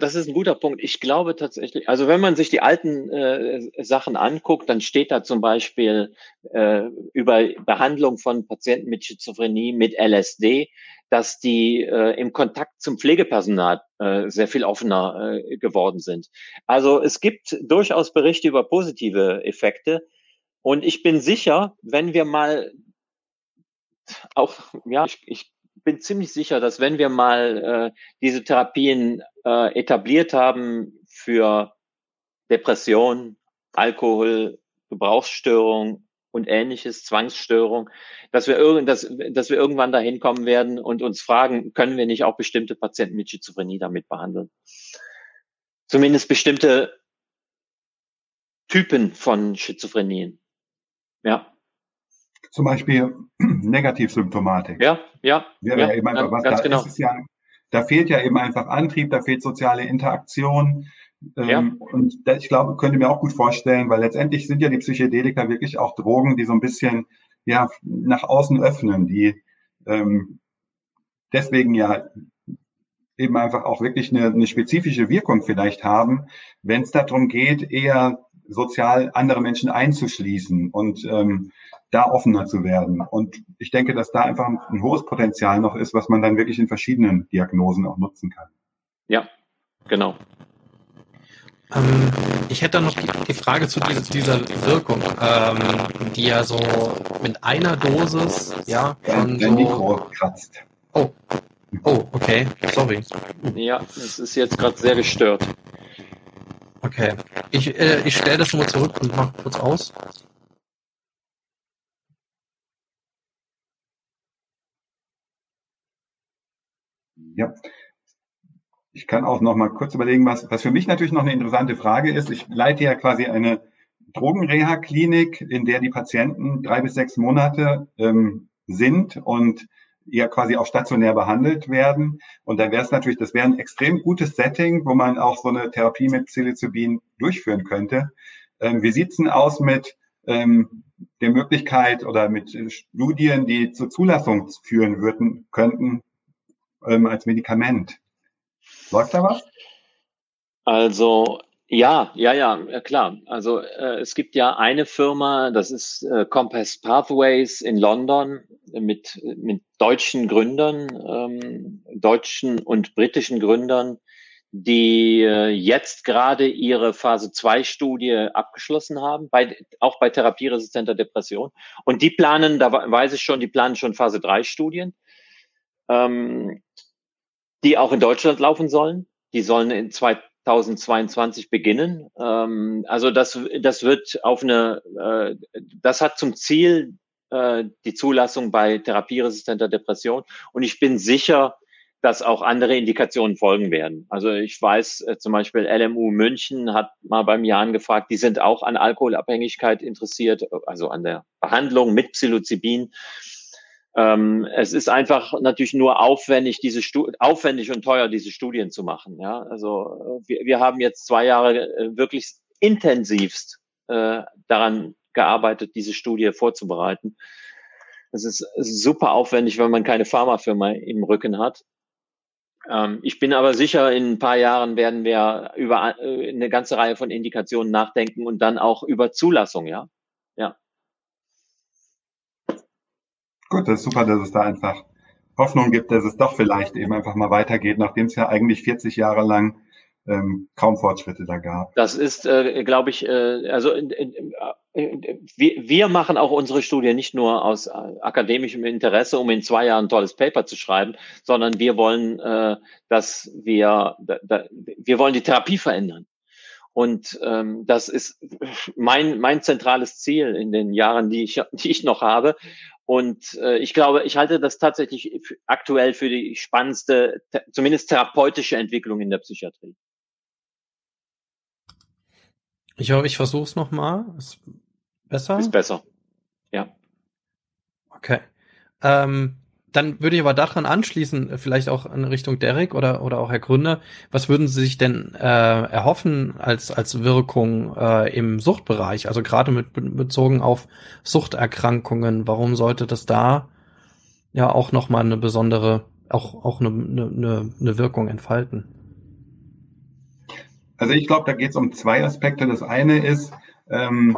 Das ist ein guter Punkt. Ich glaube tatsächlich, also wenn man sich die alten äh, Sachen anguckt, dann steht da zum Beispiel äh, über Behandlung von Patienten mit Schizophrenie, mit LSD, dass die äh, im Kontakt zum Pflegepersonal äh, sehr viel offener äh, geworden sind. Also es gibt durchaus Berichte über positive Effekte. Und ich bin sicher, wenn wir mal auch, ja, ich, ich bin ziemlich sicher, dass wenn wir mal äh, diese Therapien äh, etabliert haben für Depression, Alkohol, Gebrauchsstörung und ähnliches, Zwangsstörung, dass wir, irgend, dass, dass wir irgendwann dahin kommen werden und uns fragen, können wir nicht auch bestimmte Patienten mit Schizophrenie damit behandeln? Zumindest bestimmte Typen von Schizophrenien. Ja. Zum Beispiel Negativsymptomatik. Ja, ja. Wäre ja, ja eben einfach was. Ganz da, genau. ja, da fehlt ja eben einfach Antrieb, da fehlt soziale Interaktion. Ja. Ähm, und ich glaube, könnte mir auch gut vorstellen, weil letztendlich sind ja die Psychedelika wirklich auch Drogen, die so ein bisschen ja nach außen öffnen, die ähm, deswegen ja eben einfach auch wirklich eine, eine spezifische Wirkung vielleicht haben, wenn es darum geht, eher sozial andere Menschen einzuschließen und ähm, da offener zu werden. Und ich denke, dass da einfach ein hohes Potenzial noch ist, was man dann wirklich in verschiedenen Diagnosen auch nutzen kann. Ja, genau. Ähm, ich hätte noch die, Frage zu dieser, dieser Wirkung, ähm, die ja so mit einer Dosis, ja, von so Mikro kratzt. Oh, oh, okay, sorry. Ja, es ist jetzt gerade sehr gestört. Okay, ich, äh, ich stelle das schon mal zurück und mache kurz aus. Ja, ich kann auch noch mal kurz überlegen, was, was für mich natürlich noch eine interessante Frage ist. Ich leite ja quasi eine Drogenreha-Klinik, in der die Patienten drei bis sechs Monate ähm, sind und ja quasi auch stationär behandelt werden. Und dann wäre es natürlich, das wäre ein extrem gutes Setting, wo man auch so eine Therapie mit Psilocybin durchführen könnte. Ähm, wie sieht's denn aus mit ähm, der Möglichkeit oder mit Studien, die zur Zulassung führen würden, könnten ähm, als Medikament? Läuft da was? Also ja, ja, ja, klar. Also äh, es gibt ja eine Firma, das ist äh, Compass Pathways in London mit, mit deutschen Gründern, ähm, deutschen und britischen Gründern, die äh, jetzt gerade ihre Phase 2 Studie abgeschlossen haben, bei, auch bei therapieresistenter Depression. Und die planen, da weiß ich schon, die planen schon Phase 3 Studien, ähm, die auch in Deutschland laufen sollen. Die sollen in 2022 beginnen. Ähm, also das, das wird auf eine, äh, das hat zum Ziel äh, die Zulassung bei therapieresistenter Depression. Und ich bin sicher, dass auch andere Indikationen folgen werden. Also ich weiß äh, zum Beispiel LMU München hat mal beim Jan gefragt, die sind auch an Alkoholabhängigkeit interessiert, also an der Behandlung mit Psilocybin. Ähm, es ist einfach natürlich nur aufwendig, diese Stu aufwendig und teuer, diese Studien zu machen. Ja, also äh, wir, wir haben jetzt zwei Jahre äh, wirklich intensivst äh, daran gearbeitet, diese Studie vorzubereiten. Es ist super aufwendig, wenn man keine Pharmafirma im Rücken hat. Ähm, ich bin aber sicher, in ein paar Jahren werden wir über äh, eine ganze Reihe von Indikationen nachdenken und dann auch über Zulassung, ja. Ja. Gut, das ist super, dass es da einfach Hoffnung gibt, dass es doch vielleicht eben einfach mal weitergeht, nachdem es ja eigentlich 40 Jahre lang ähm, kaum Fortschritte da gab. Das ist, äh, glaube ich, äh, also äh, wir, wir machen auch unsere Studie nicht nur aus äh, akademischem Interesse, um in zwei Jahren ein tolles Paper zu schreiben, sondern wir wollen, äh, dass wir, da, da, wir wollen die Therapie verändern. Und ähm, das ist mein, mein zentrales Ziel in den Jahren, die ich, die ich noch habe. Und äh, ich glaube, ich halte das tatsächlich aktuell für die spannendste, zumindest therapeutische Entwicklung in der Psychiatrie. Ich hoffe, ich versuche es nochmal. Ist besser? Ist besser. Ja. Okay. Ähm, dann würde ich aber daran anschließen, vielleicht auch in Richtung Derek oder, oder auch Herr Gründer. Was würden Sie sich denn äh, erhoffen als, als Wirkung äh, im Suchtbereich? Also gerade mit bezogen auf Suchterkrankungen. Warum sollte das da ja auch nochmal eine besondere, auch, auch eine, eine, eine Wirkung entfalten? Also ich glaube, da geht es um zwei Aspekte. Das eine ist, ähm,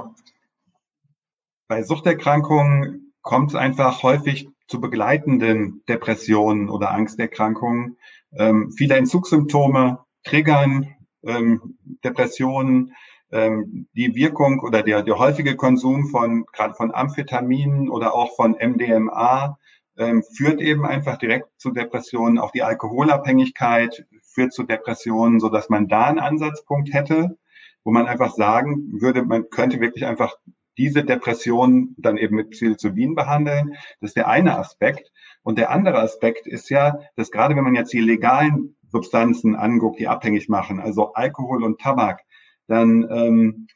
bei Suchterkrankungen kommt es einfach häufig zu begleitenden Depressionen oder Angsterkrankungen. Ähm, viele Entzugssymptome triggern ähm, Depressionen. Ähm, die Wirkung oder der, der häufige Konsum von gerade von Amphetaminen oder auch von MDMA ähm, führt eben einfach direkt zu Depressionen. Auch die Alkoholabhängigkeit führt zu Depressionen, so dass man da einen Ansatzpunkt hätte, wo man einfach sagen würde, man könnte wirklich einfach diese Depression dann eben mit Psilocybin behandeln. Das ist der eine Aspekt. Und der andere Aspekt ist ja, dass gerade wenn man jetzt die legalen Substanzen anguckt, die abhängig machen, also Alkohol und Tabak, dann ähm,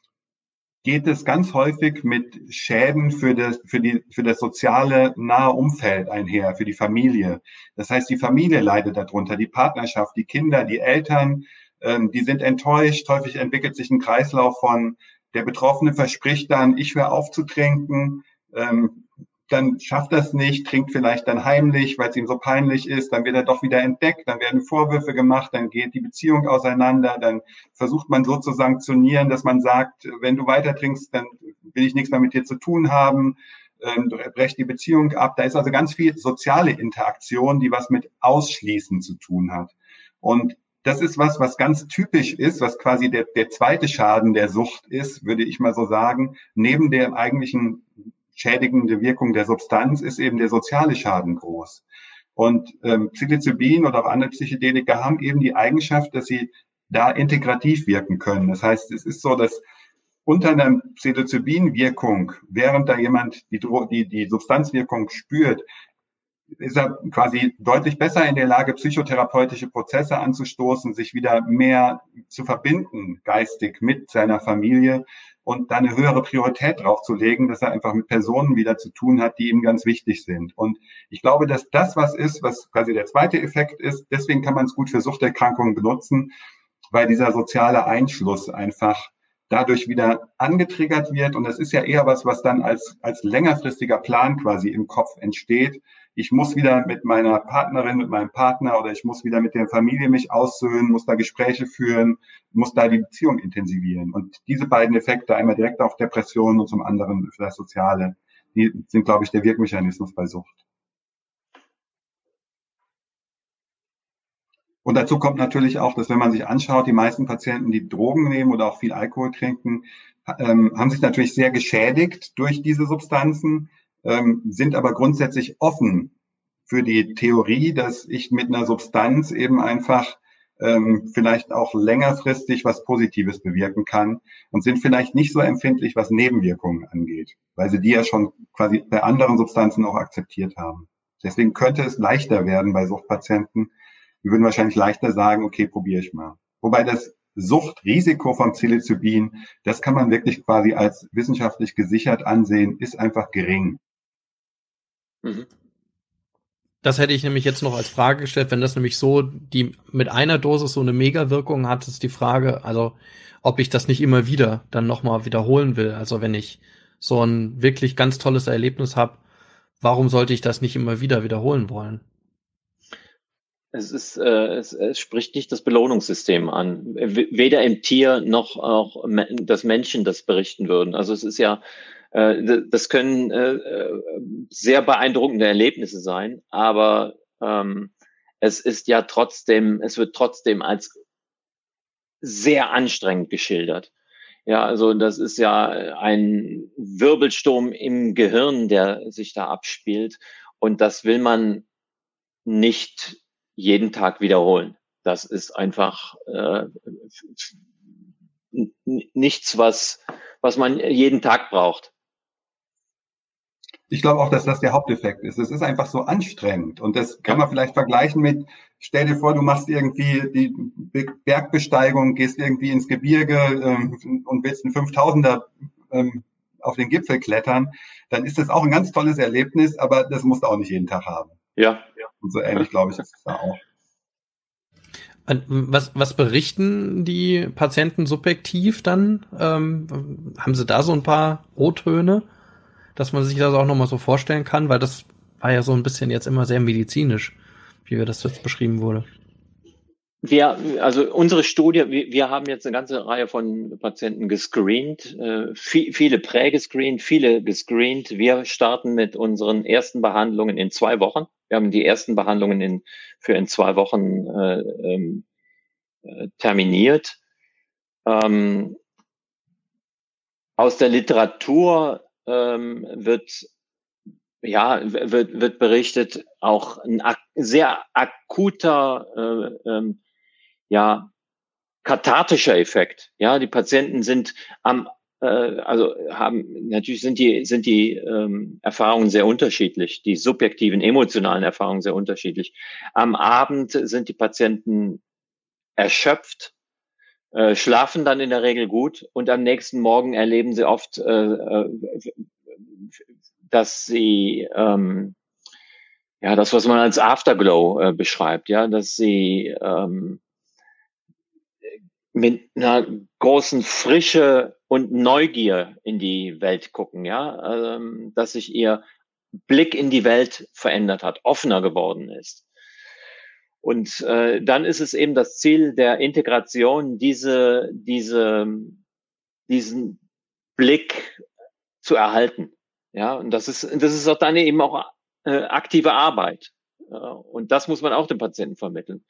geht es ganz häufig mit Schäden für das, für, die, für das soziale nahe Umfeld einher, für die Familie. Das heißt, die Familie leidet darunter, die Partnerschaft, die Kinder, die Eltern, ähm, die sind enttäuscht. Häufig entwickelt sich ein Kreislauf von, der Betroffene verspricht dann, ich höre auf zu trinken, ähm, dann schafft das nicht, trinkt vielleicht dann heimlich, weil es ihm so peinlich ist, dann wird er doch wieder entdeckt, dann werden Vorwürfe gemacht, dann geht die Beziehung auseinander, dann versucht man so zu sanktionieren, dass man sagt, wenn du weiter trinkst, dann will ich nichts mehr mit dir zu tun haben, ähm, brecht die Beziehung ab. Da ist also ganz viel soziale Interaktion, die was mit Ausschließen zu tun hat. Und das ist was, was ganz typisch ist, was quasi der, der zweite Schaden der Sucht ist, würde ich mal so sagen, neben der eigentlichen schädigende Wirkung der Substanz ist eben der soziale Schaden groß. Und ähm, Psilocybin oder auch andere Psychedelika haben eben die Eigenschaft, dass sie da integrativ wirken können. Das heißt, es ist so, dass unter einer Psilocybin-Wirkung, während da jemand die, die, die Substanzwirkung spürt, ist er quasi deutlich besser in der Lage, psychotherapeutische Prozesse anzustoßen, sich wieder mehr zu verbinden, geistig mit seiner Familie, und da eine höhere Priorität drauf zu legen, dass er einfach mit Personen wieder zu tun hat, die ihm ganz wichtig sind. Und ich glaube, dass das was ist, was quasi der zweite Effekt ist. Deswegen kann man es gut für Suchterkrankungen benutzen, weil dieser soziale Einschluss einfach dadurch wieder angetriggert wird. Und das ist ja eher was, was dann als, als längerfristiger Plan quasi im Kopf entsteht. Ich muss wieder mit meiner Partnerin, mit meinem Partner oder ich muss wieder mit der Familie mich aussöhnen, muss da Gespräche führen, muss da die Beziehung intensivieren. Und diese beiden Effekte, einmal direkt auf Depressionen und zum anderen für das Soziale, die sind, glaube ich, der Wirkmechanismus bei Sucht. Und dazu kommt natürlich auch, dass wenn man sich anschaut, die meisten Patienten, die Drogen nehmen oder auch viel Alkohol trinken, ähm, haben sich natürlich sehr geschädigt durch diese Substanzen, ähm, sind aber grundsätzlich offen für die Theorie, dass ich mit einer Substanz eben einfach ähm, vielleicht auch längerfristig was Positives bewirken kann und sind vielleicht nicht so empfindlich, was Nebenwirkungen angeht, weil sie die ja schon quasi bei anderen Substanzen auch akzeptiert haben. Deswegen könnte es leichter werden bei Suchtpatienten, wir würden wahrscheinlich leichter sagen, okay, probiere ich mal. Wobei das Suchtrisiko vom Psilocybin, das kann man wirklich quasi als wissenschaftlich gesichert ansehen, ist einfach gering. Mhm. Das hätte ich nämlich jetzt noch als Frage gestellt, wenn das nämlich so die mit einer Dosis so eine Mega-Wirkung hat, ist die Frage, also ob ich das nicht immer wieder dann nochmal wiederholen will. Also wenn ich so ein wirklich ganz tolles Erlebnis habe, warum sollte ich das nicht immer wieder wiederholen wollen? Es, ist, äh, es, es spricht nicht das Belohnungssystem an. Weder im Tier noch auch das Menschen das berichten würden. Also es ist ja, äh, das können äh, äh, sehr beeindruckende Erlebnisse sein, aber ähm, es ist ja trotzdem, es wird trotzdem als sehr anstrengend geschildert. Ja, also das ist ja ein Wirbelsturm im Gehirn, der sich da abspielt. Und das will man nicht jeden Tag wiederholen. Das ist einfach äh, nichts, was, was man jeden Tag braucht. Ich glaube auch, dass das der Haupteffekt ist. Es ist einfach so anstrengend. Und das kann man vielleicht vergleichen mit, stell dir vor, du machst irgendwie die Bergbesteigung, gehst irgendwie ins Gebirge ähm, und willst einen 5000er ähm, auf den Gipfel klettern. Dann ist das auch ein ganz tolles Erlebnis, aber das musst du auch nicht jeden Tag haben. Ja. Und so ähnlich, glaube ich, ist es da auch. Was, was berichten die Patienten subjektiv dann? Ähm, haben sie da so ein paar O-Töne, dass man sich das auch nochmal so vorstellen kann? Weil das war ja so ein bisschen jetzt immer sehr medizinisch, wie wir das jetzt beschrieben wurde. Wir, also unsere Studie, wir, wir haben jetzt eine ganze Reihe von Patienten gescreent, äh, viel, viele prägescreent, viele gescreent. Wir starten mit unseren ersten Behandlungen in zwei Wochen. Wir haben die ersten Behandlungen in, für in zwei Wochen äh, ähm, äh, terminiert. Ähm, aus der Literatur ähm, wird ja, wird, wird berichtet, auch ein ak sehr akuter äh, ähm, ja, kathartischer Effekt. Ja, die Patienten sind am, äh, also haben, natürlich sind die, sind die ähm, Erfahrungen sehr unterschiedlich, die subjektiven, emotionalen Erfahrungen sehr unterschiedlich. Am Abend sind die Patienten erschöpft, äh, schlafen dann in der Regel gut und am nächsten Morgen erleben sie oft, äh, äh dass sie ähm, ja das, was man als Afterglow äh, beschreibt, ja, dass sie ähm, mit einer großen Frische und Neugier in die Welt gucken, ja, ähm, dass sich ihr Blick in die Welt verändert hat, offener geworden ist. Und äh, dann ist es eben das Ziel der Integration, diese, diese, diesen Blick zu erhalten. Ja, und das ist, das ist auch dann eben auch äh, aktive Arbeit. Äh, und das muss man auch dem Patienten vermitteln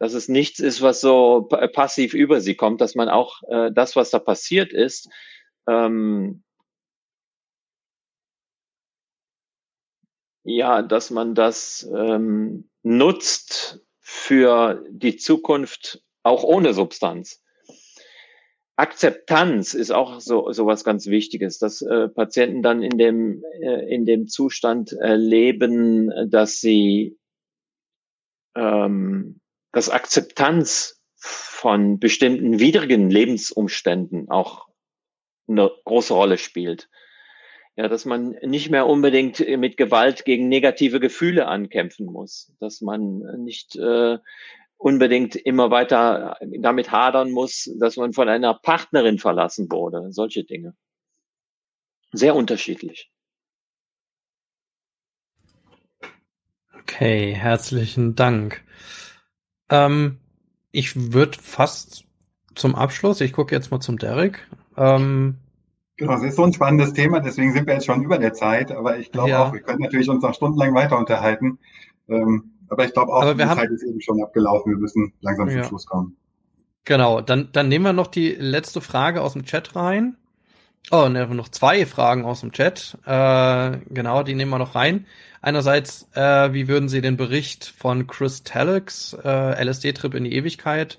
dass es nichts ist, was so passiv über sie kommt, dass man auch äh, das, was da passiert ist, ähm, ja, dass man das ähm, nutzt für die Zukunft auch ohne Substanz. Akzeptanz ist auch so, so was ganz Wichtiges, dass äh, Patienten dann in dem, äh, in dem Zustand erleben, dass sie ähm, dass Akzeptanz von bestimmten widrigen Lebensumständen auch eine große Rolle spielt. Ja, dass man nicht mehr unbedingt mit Gewalt gegen negative Gefühle ankämpfen muss, dass man nicht äh, unbedingt immer weiter damit hadern muss, dass man von einer Partnerin verlassen wurde, solche Dinge. Sehr unterschiedlich. Okay, herzlichen Dank. Ähm, ich würde fast zum Abschluss, ich gucke jetzt mal zum Derek. Ähm, genau, es ist so ein spannendes Thema, deswegen sind wir jetzt schon über der Zeit, aber ich glaube ja. auch, wir können natürlich uns noch stundenlang weiter unterhalten. Ähm, aber ich glaube auch, aber die haben, Zeit ist eben schon abgelaufen, wir müssen langsam ja. zum Schluss kommen. Genau, dann, dann nehmen wir noch die letzte Frage aus dem Chat rein. Oh, und noch zwei Fragen aus dem Chat. Äh, genau, die nehmen wir noch rein. Einerseits, äh, wie würden Sie den Bericht von Chris Talix, äh, LSD-Trip in die Ewigkeit,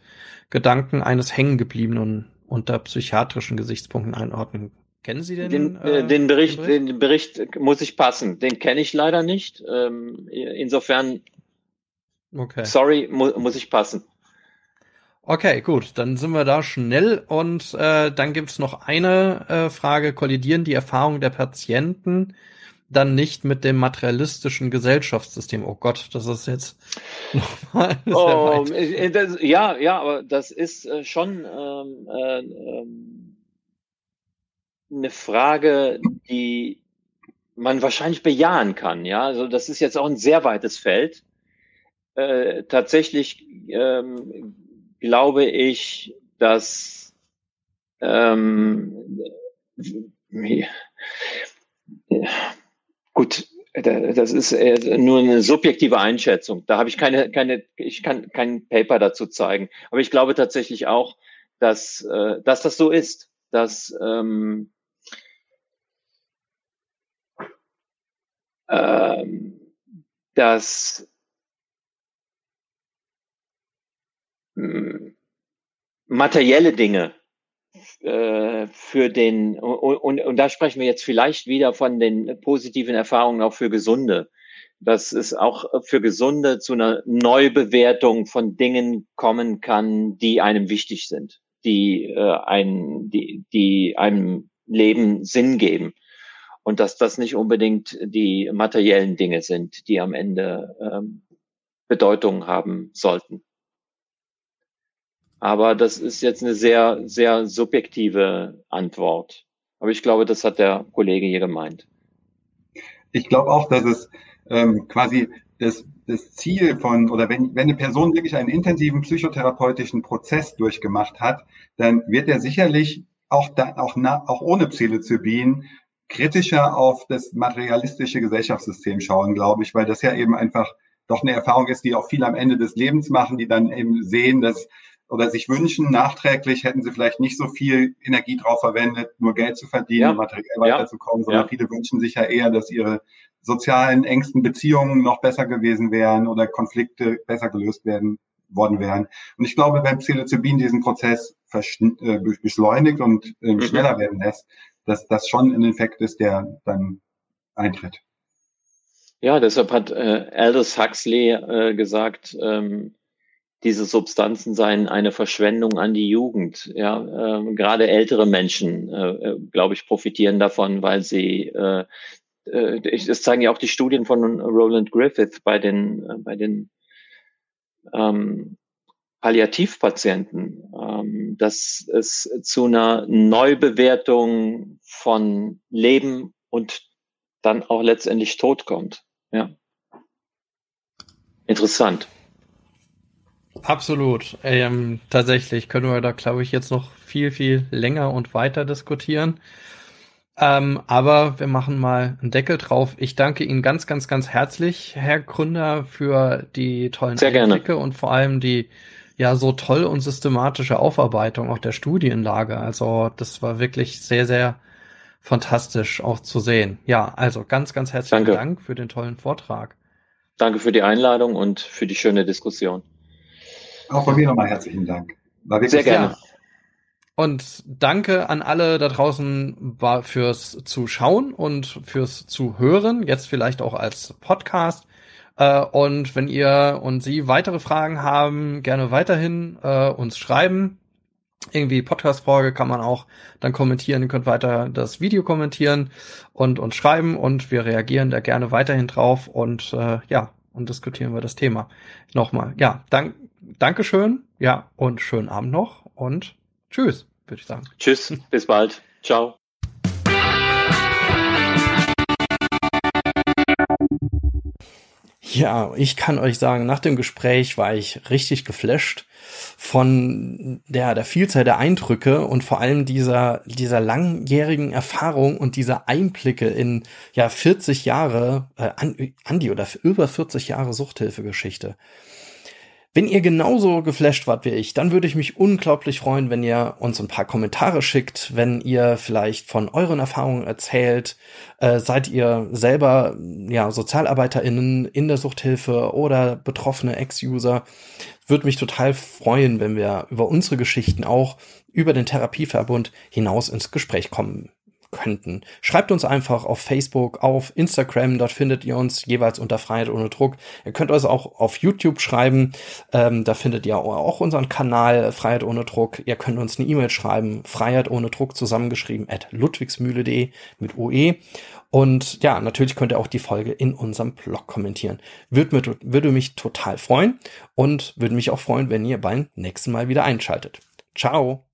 Gedanken eines Hängengebliebenen unter psychiatrischen Gesichtspunkten einordnen? Kennen Sie den? Den, äh, äh den Bericht, den Bericht? Den Bericht muss ich passen. Den kenne ich leider nicht. Ähm, insofern, okay. sorry, mu muss ich passen. Okay, gut, dann sind wir da schnell und äh, dann gibt's noch eine äh, Frage, kollidieren die Erfahrungen der Patienten dann nicht mit dem materialistischen Gesellschaftssystem? Oh Gott, das ist jetzt nochmal oh, äh, das, Ja, ja, aber das ist äh, schon ähm, äh, ähm, eine Frage, die man wahrscheinlich bejahen kann. Ja, also das ist jetzt auch ein sehr weites Feld. Äh, tatsächlich ähm, glaube ich, dass ähm, ja, gut, das ist nur eine subjektive Einschätzung. Da habe ich keine, keine, ich kann kein Paper dazu zeigen. Aber ich glaube tatsächlich auch, dass, äh, dass das so ist, dass ähm, ähm, dass materielle Dinge äh, für den, und, und, und da sprechen wir jetzt vielleicht wieder von den positiven Erfahrungen auch für Gesunde, dass es auch für Gesunde zu einer Neubewertung von Dingen kommen kann, die einem wichtig sind, die, äh, ein, die, die einem Leben Sinn geben. Und dass das nicht unbedingt die materiellen Dinge sind, die am Ende ähm, Bedeutung haben sollten. Aber das ist jetzt eine sehr, sehr subjektive Antwort. Aber ich glaube, das hat der Kollege hier gemeint. Ich glaube auch, dass es ähm, quasi das, das Ziel von, oder wenn, wenn eine Person wirklich einen intensiven psychotherapeutischen Prozess durchgemacht hat, dann wird er sicherlich auch, da, auch, na, auch ohne Psilocybin kritischer auf das materialistische Gesellschaftssystem schauen, glaube ich, weil das ja eben einfach doch eine Erfahrung ist, die auch viele am Ende des Lebens machen, die dann eben sehen, dass oder sich wünschen, nachträglich hätten sie vielleicht nicht so viel Energie drauf verwendet, nur Geld zu verdienen, ja. materiell weiterzukommen, sondern ja. viele wünschen sich ja eher, dass ihre sozialen, engsten Beziehungen noch besser gewesen wären oder Konflikte besser gelöst werden worden wären. Und ich glaube, wenn Psilocybin diesen Prozess äh, beschleunigt und äh, mhm. schneller werden lässt, dass das schon ein Effekt ist, der dann eintritt. Ja, deshalb hat äh, Aldous Huxley äh, gesagt, ähm, diese Substanzen seien eine Verschwendung an die Jugend. Ja, äh, gerade ältere Menschen, äh, äh, glaube ich, profitieren davon, weil sie, äh, äh, das zeigen ja auch die Studien von Roland Griffith bei den, äh, bei den ähm, Palliativpatienten, ähm, dass es zu einer Neubewertung von Leben und dann auch letztendlich Tod kommt. Ja. Interessant. Absolut. Ähm, tatsächlich können wir da, glaube ich, jetzt noch viel, viel länger und weiter diskutieren. Ähm, aber wir machen mal einen Deckel drauf. Ich danke Ihnen ganz, ganz, ganz herzlich, Herr Gründer, für die tollen Sehr Einblicke gerne. und vor allem die ja so toll und systematische Aufarbeitung auch der Studienlage. Also das war wirklich sehr, sehr fantastisch auch zu sehen. Ja, also ganz, ganz herzlichen danke. Dank für den tollen Vortrag. Danke für die Einladung und für die schöne Diskussion. Auch von mir nochmal herzlichen Dank. War wirklich Sehr gerne. Und danke an alle da draußen fürs Zuschauen und fürs Zuhören, jetzt vielleicht auch als Podcast. Äh, und wenn ihr und Sie weitere Fragen haben, gerne weiterhin äh, uns schreiben. irgendwie Podcast-Folge kann man auch dann kommentieren. Ihr könnt weiter das Video kommentieren und uns schreiben und wir reagieren da gerne weiterhin drauf und äh, ja, und diskutieren wir das Thema. Nochmal. Ja, dank, Dankeschön. Ja, und schönen Abend noch und tschüss, würde ich sagen. Tschüss, bis bald. Ciao. Ja, ich kann euch sagen, nach dem Gespräch war ich richtig geflasht von der, der Vielzahl der Eindrücke und vor allem dieser, dieser langjährigen Erfahrung und dieser Einblicke in, ja, 40 Jahre, äh, Andi oder über 40 Jahre Suchthilfegeschichte. Wenn ihr genauso geflasht wart wie ich, dann würde ich mich unglaublich freuen, wenn ihr uns ein paar Kommentare schickt, wenn ihr vielleicht von euren Erfahrungen erzählt. Äh, seid ihr selber ja SozialarbeiterInnen in der Suchthilfe oder betroffene Ex-User? Würde mich total freuen, wenn wir über unsere Geschichten auch über den Therapieverbund hinaus ins Gespräch kommen könnten. Schreibt uns einfach auf Facebook, auf Instagram, dort findet ihr uns jeweils unter Freiheit ohne Druck. Ihr könnt uns auch auf YouTube schreiben, ähm, da findet ihr auch unseren Kanal Freiheit ohne Druck. Ihr könnt uns eine E-Mail schreiben, Freiheit ohne Druck zusammengeschrieben at ludwigsmühle.de mit UE. Und ja, natürlich könnt ihr auch die Folge in unserem Blog kommentieren. Würde, würde mich total freuen und würde mich auch freuen, wenn ihr beim nächsten Mal wieder einschaltet. Ciao!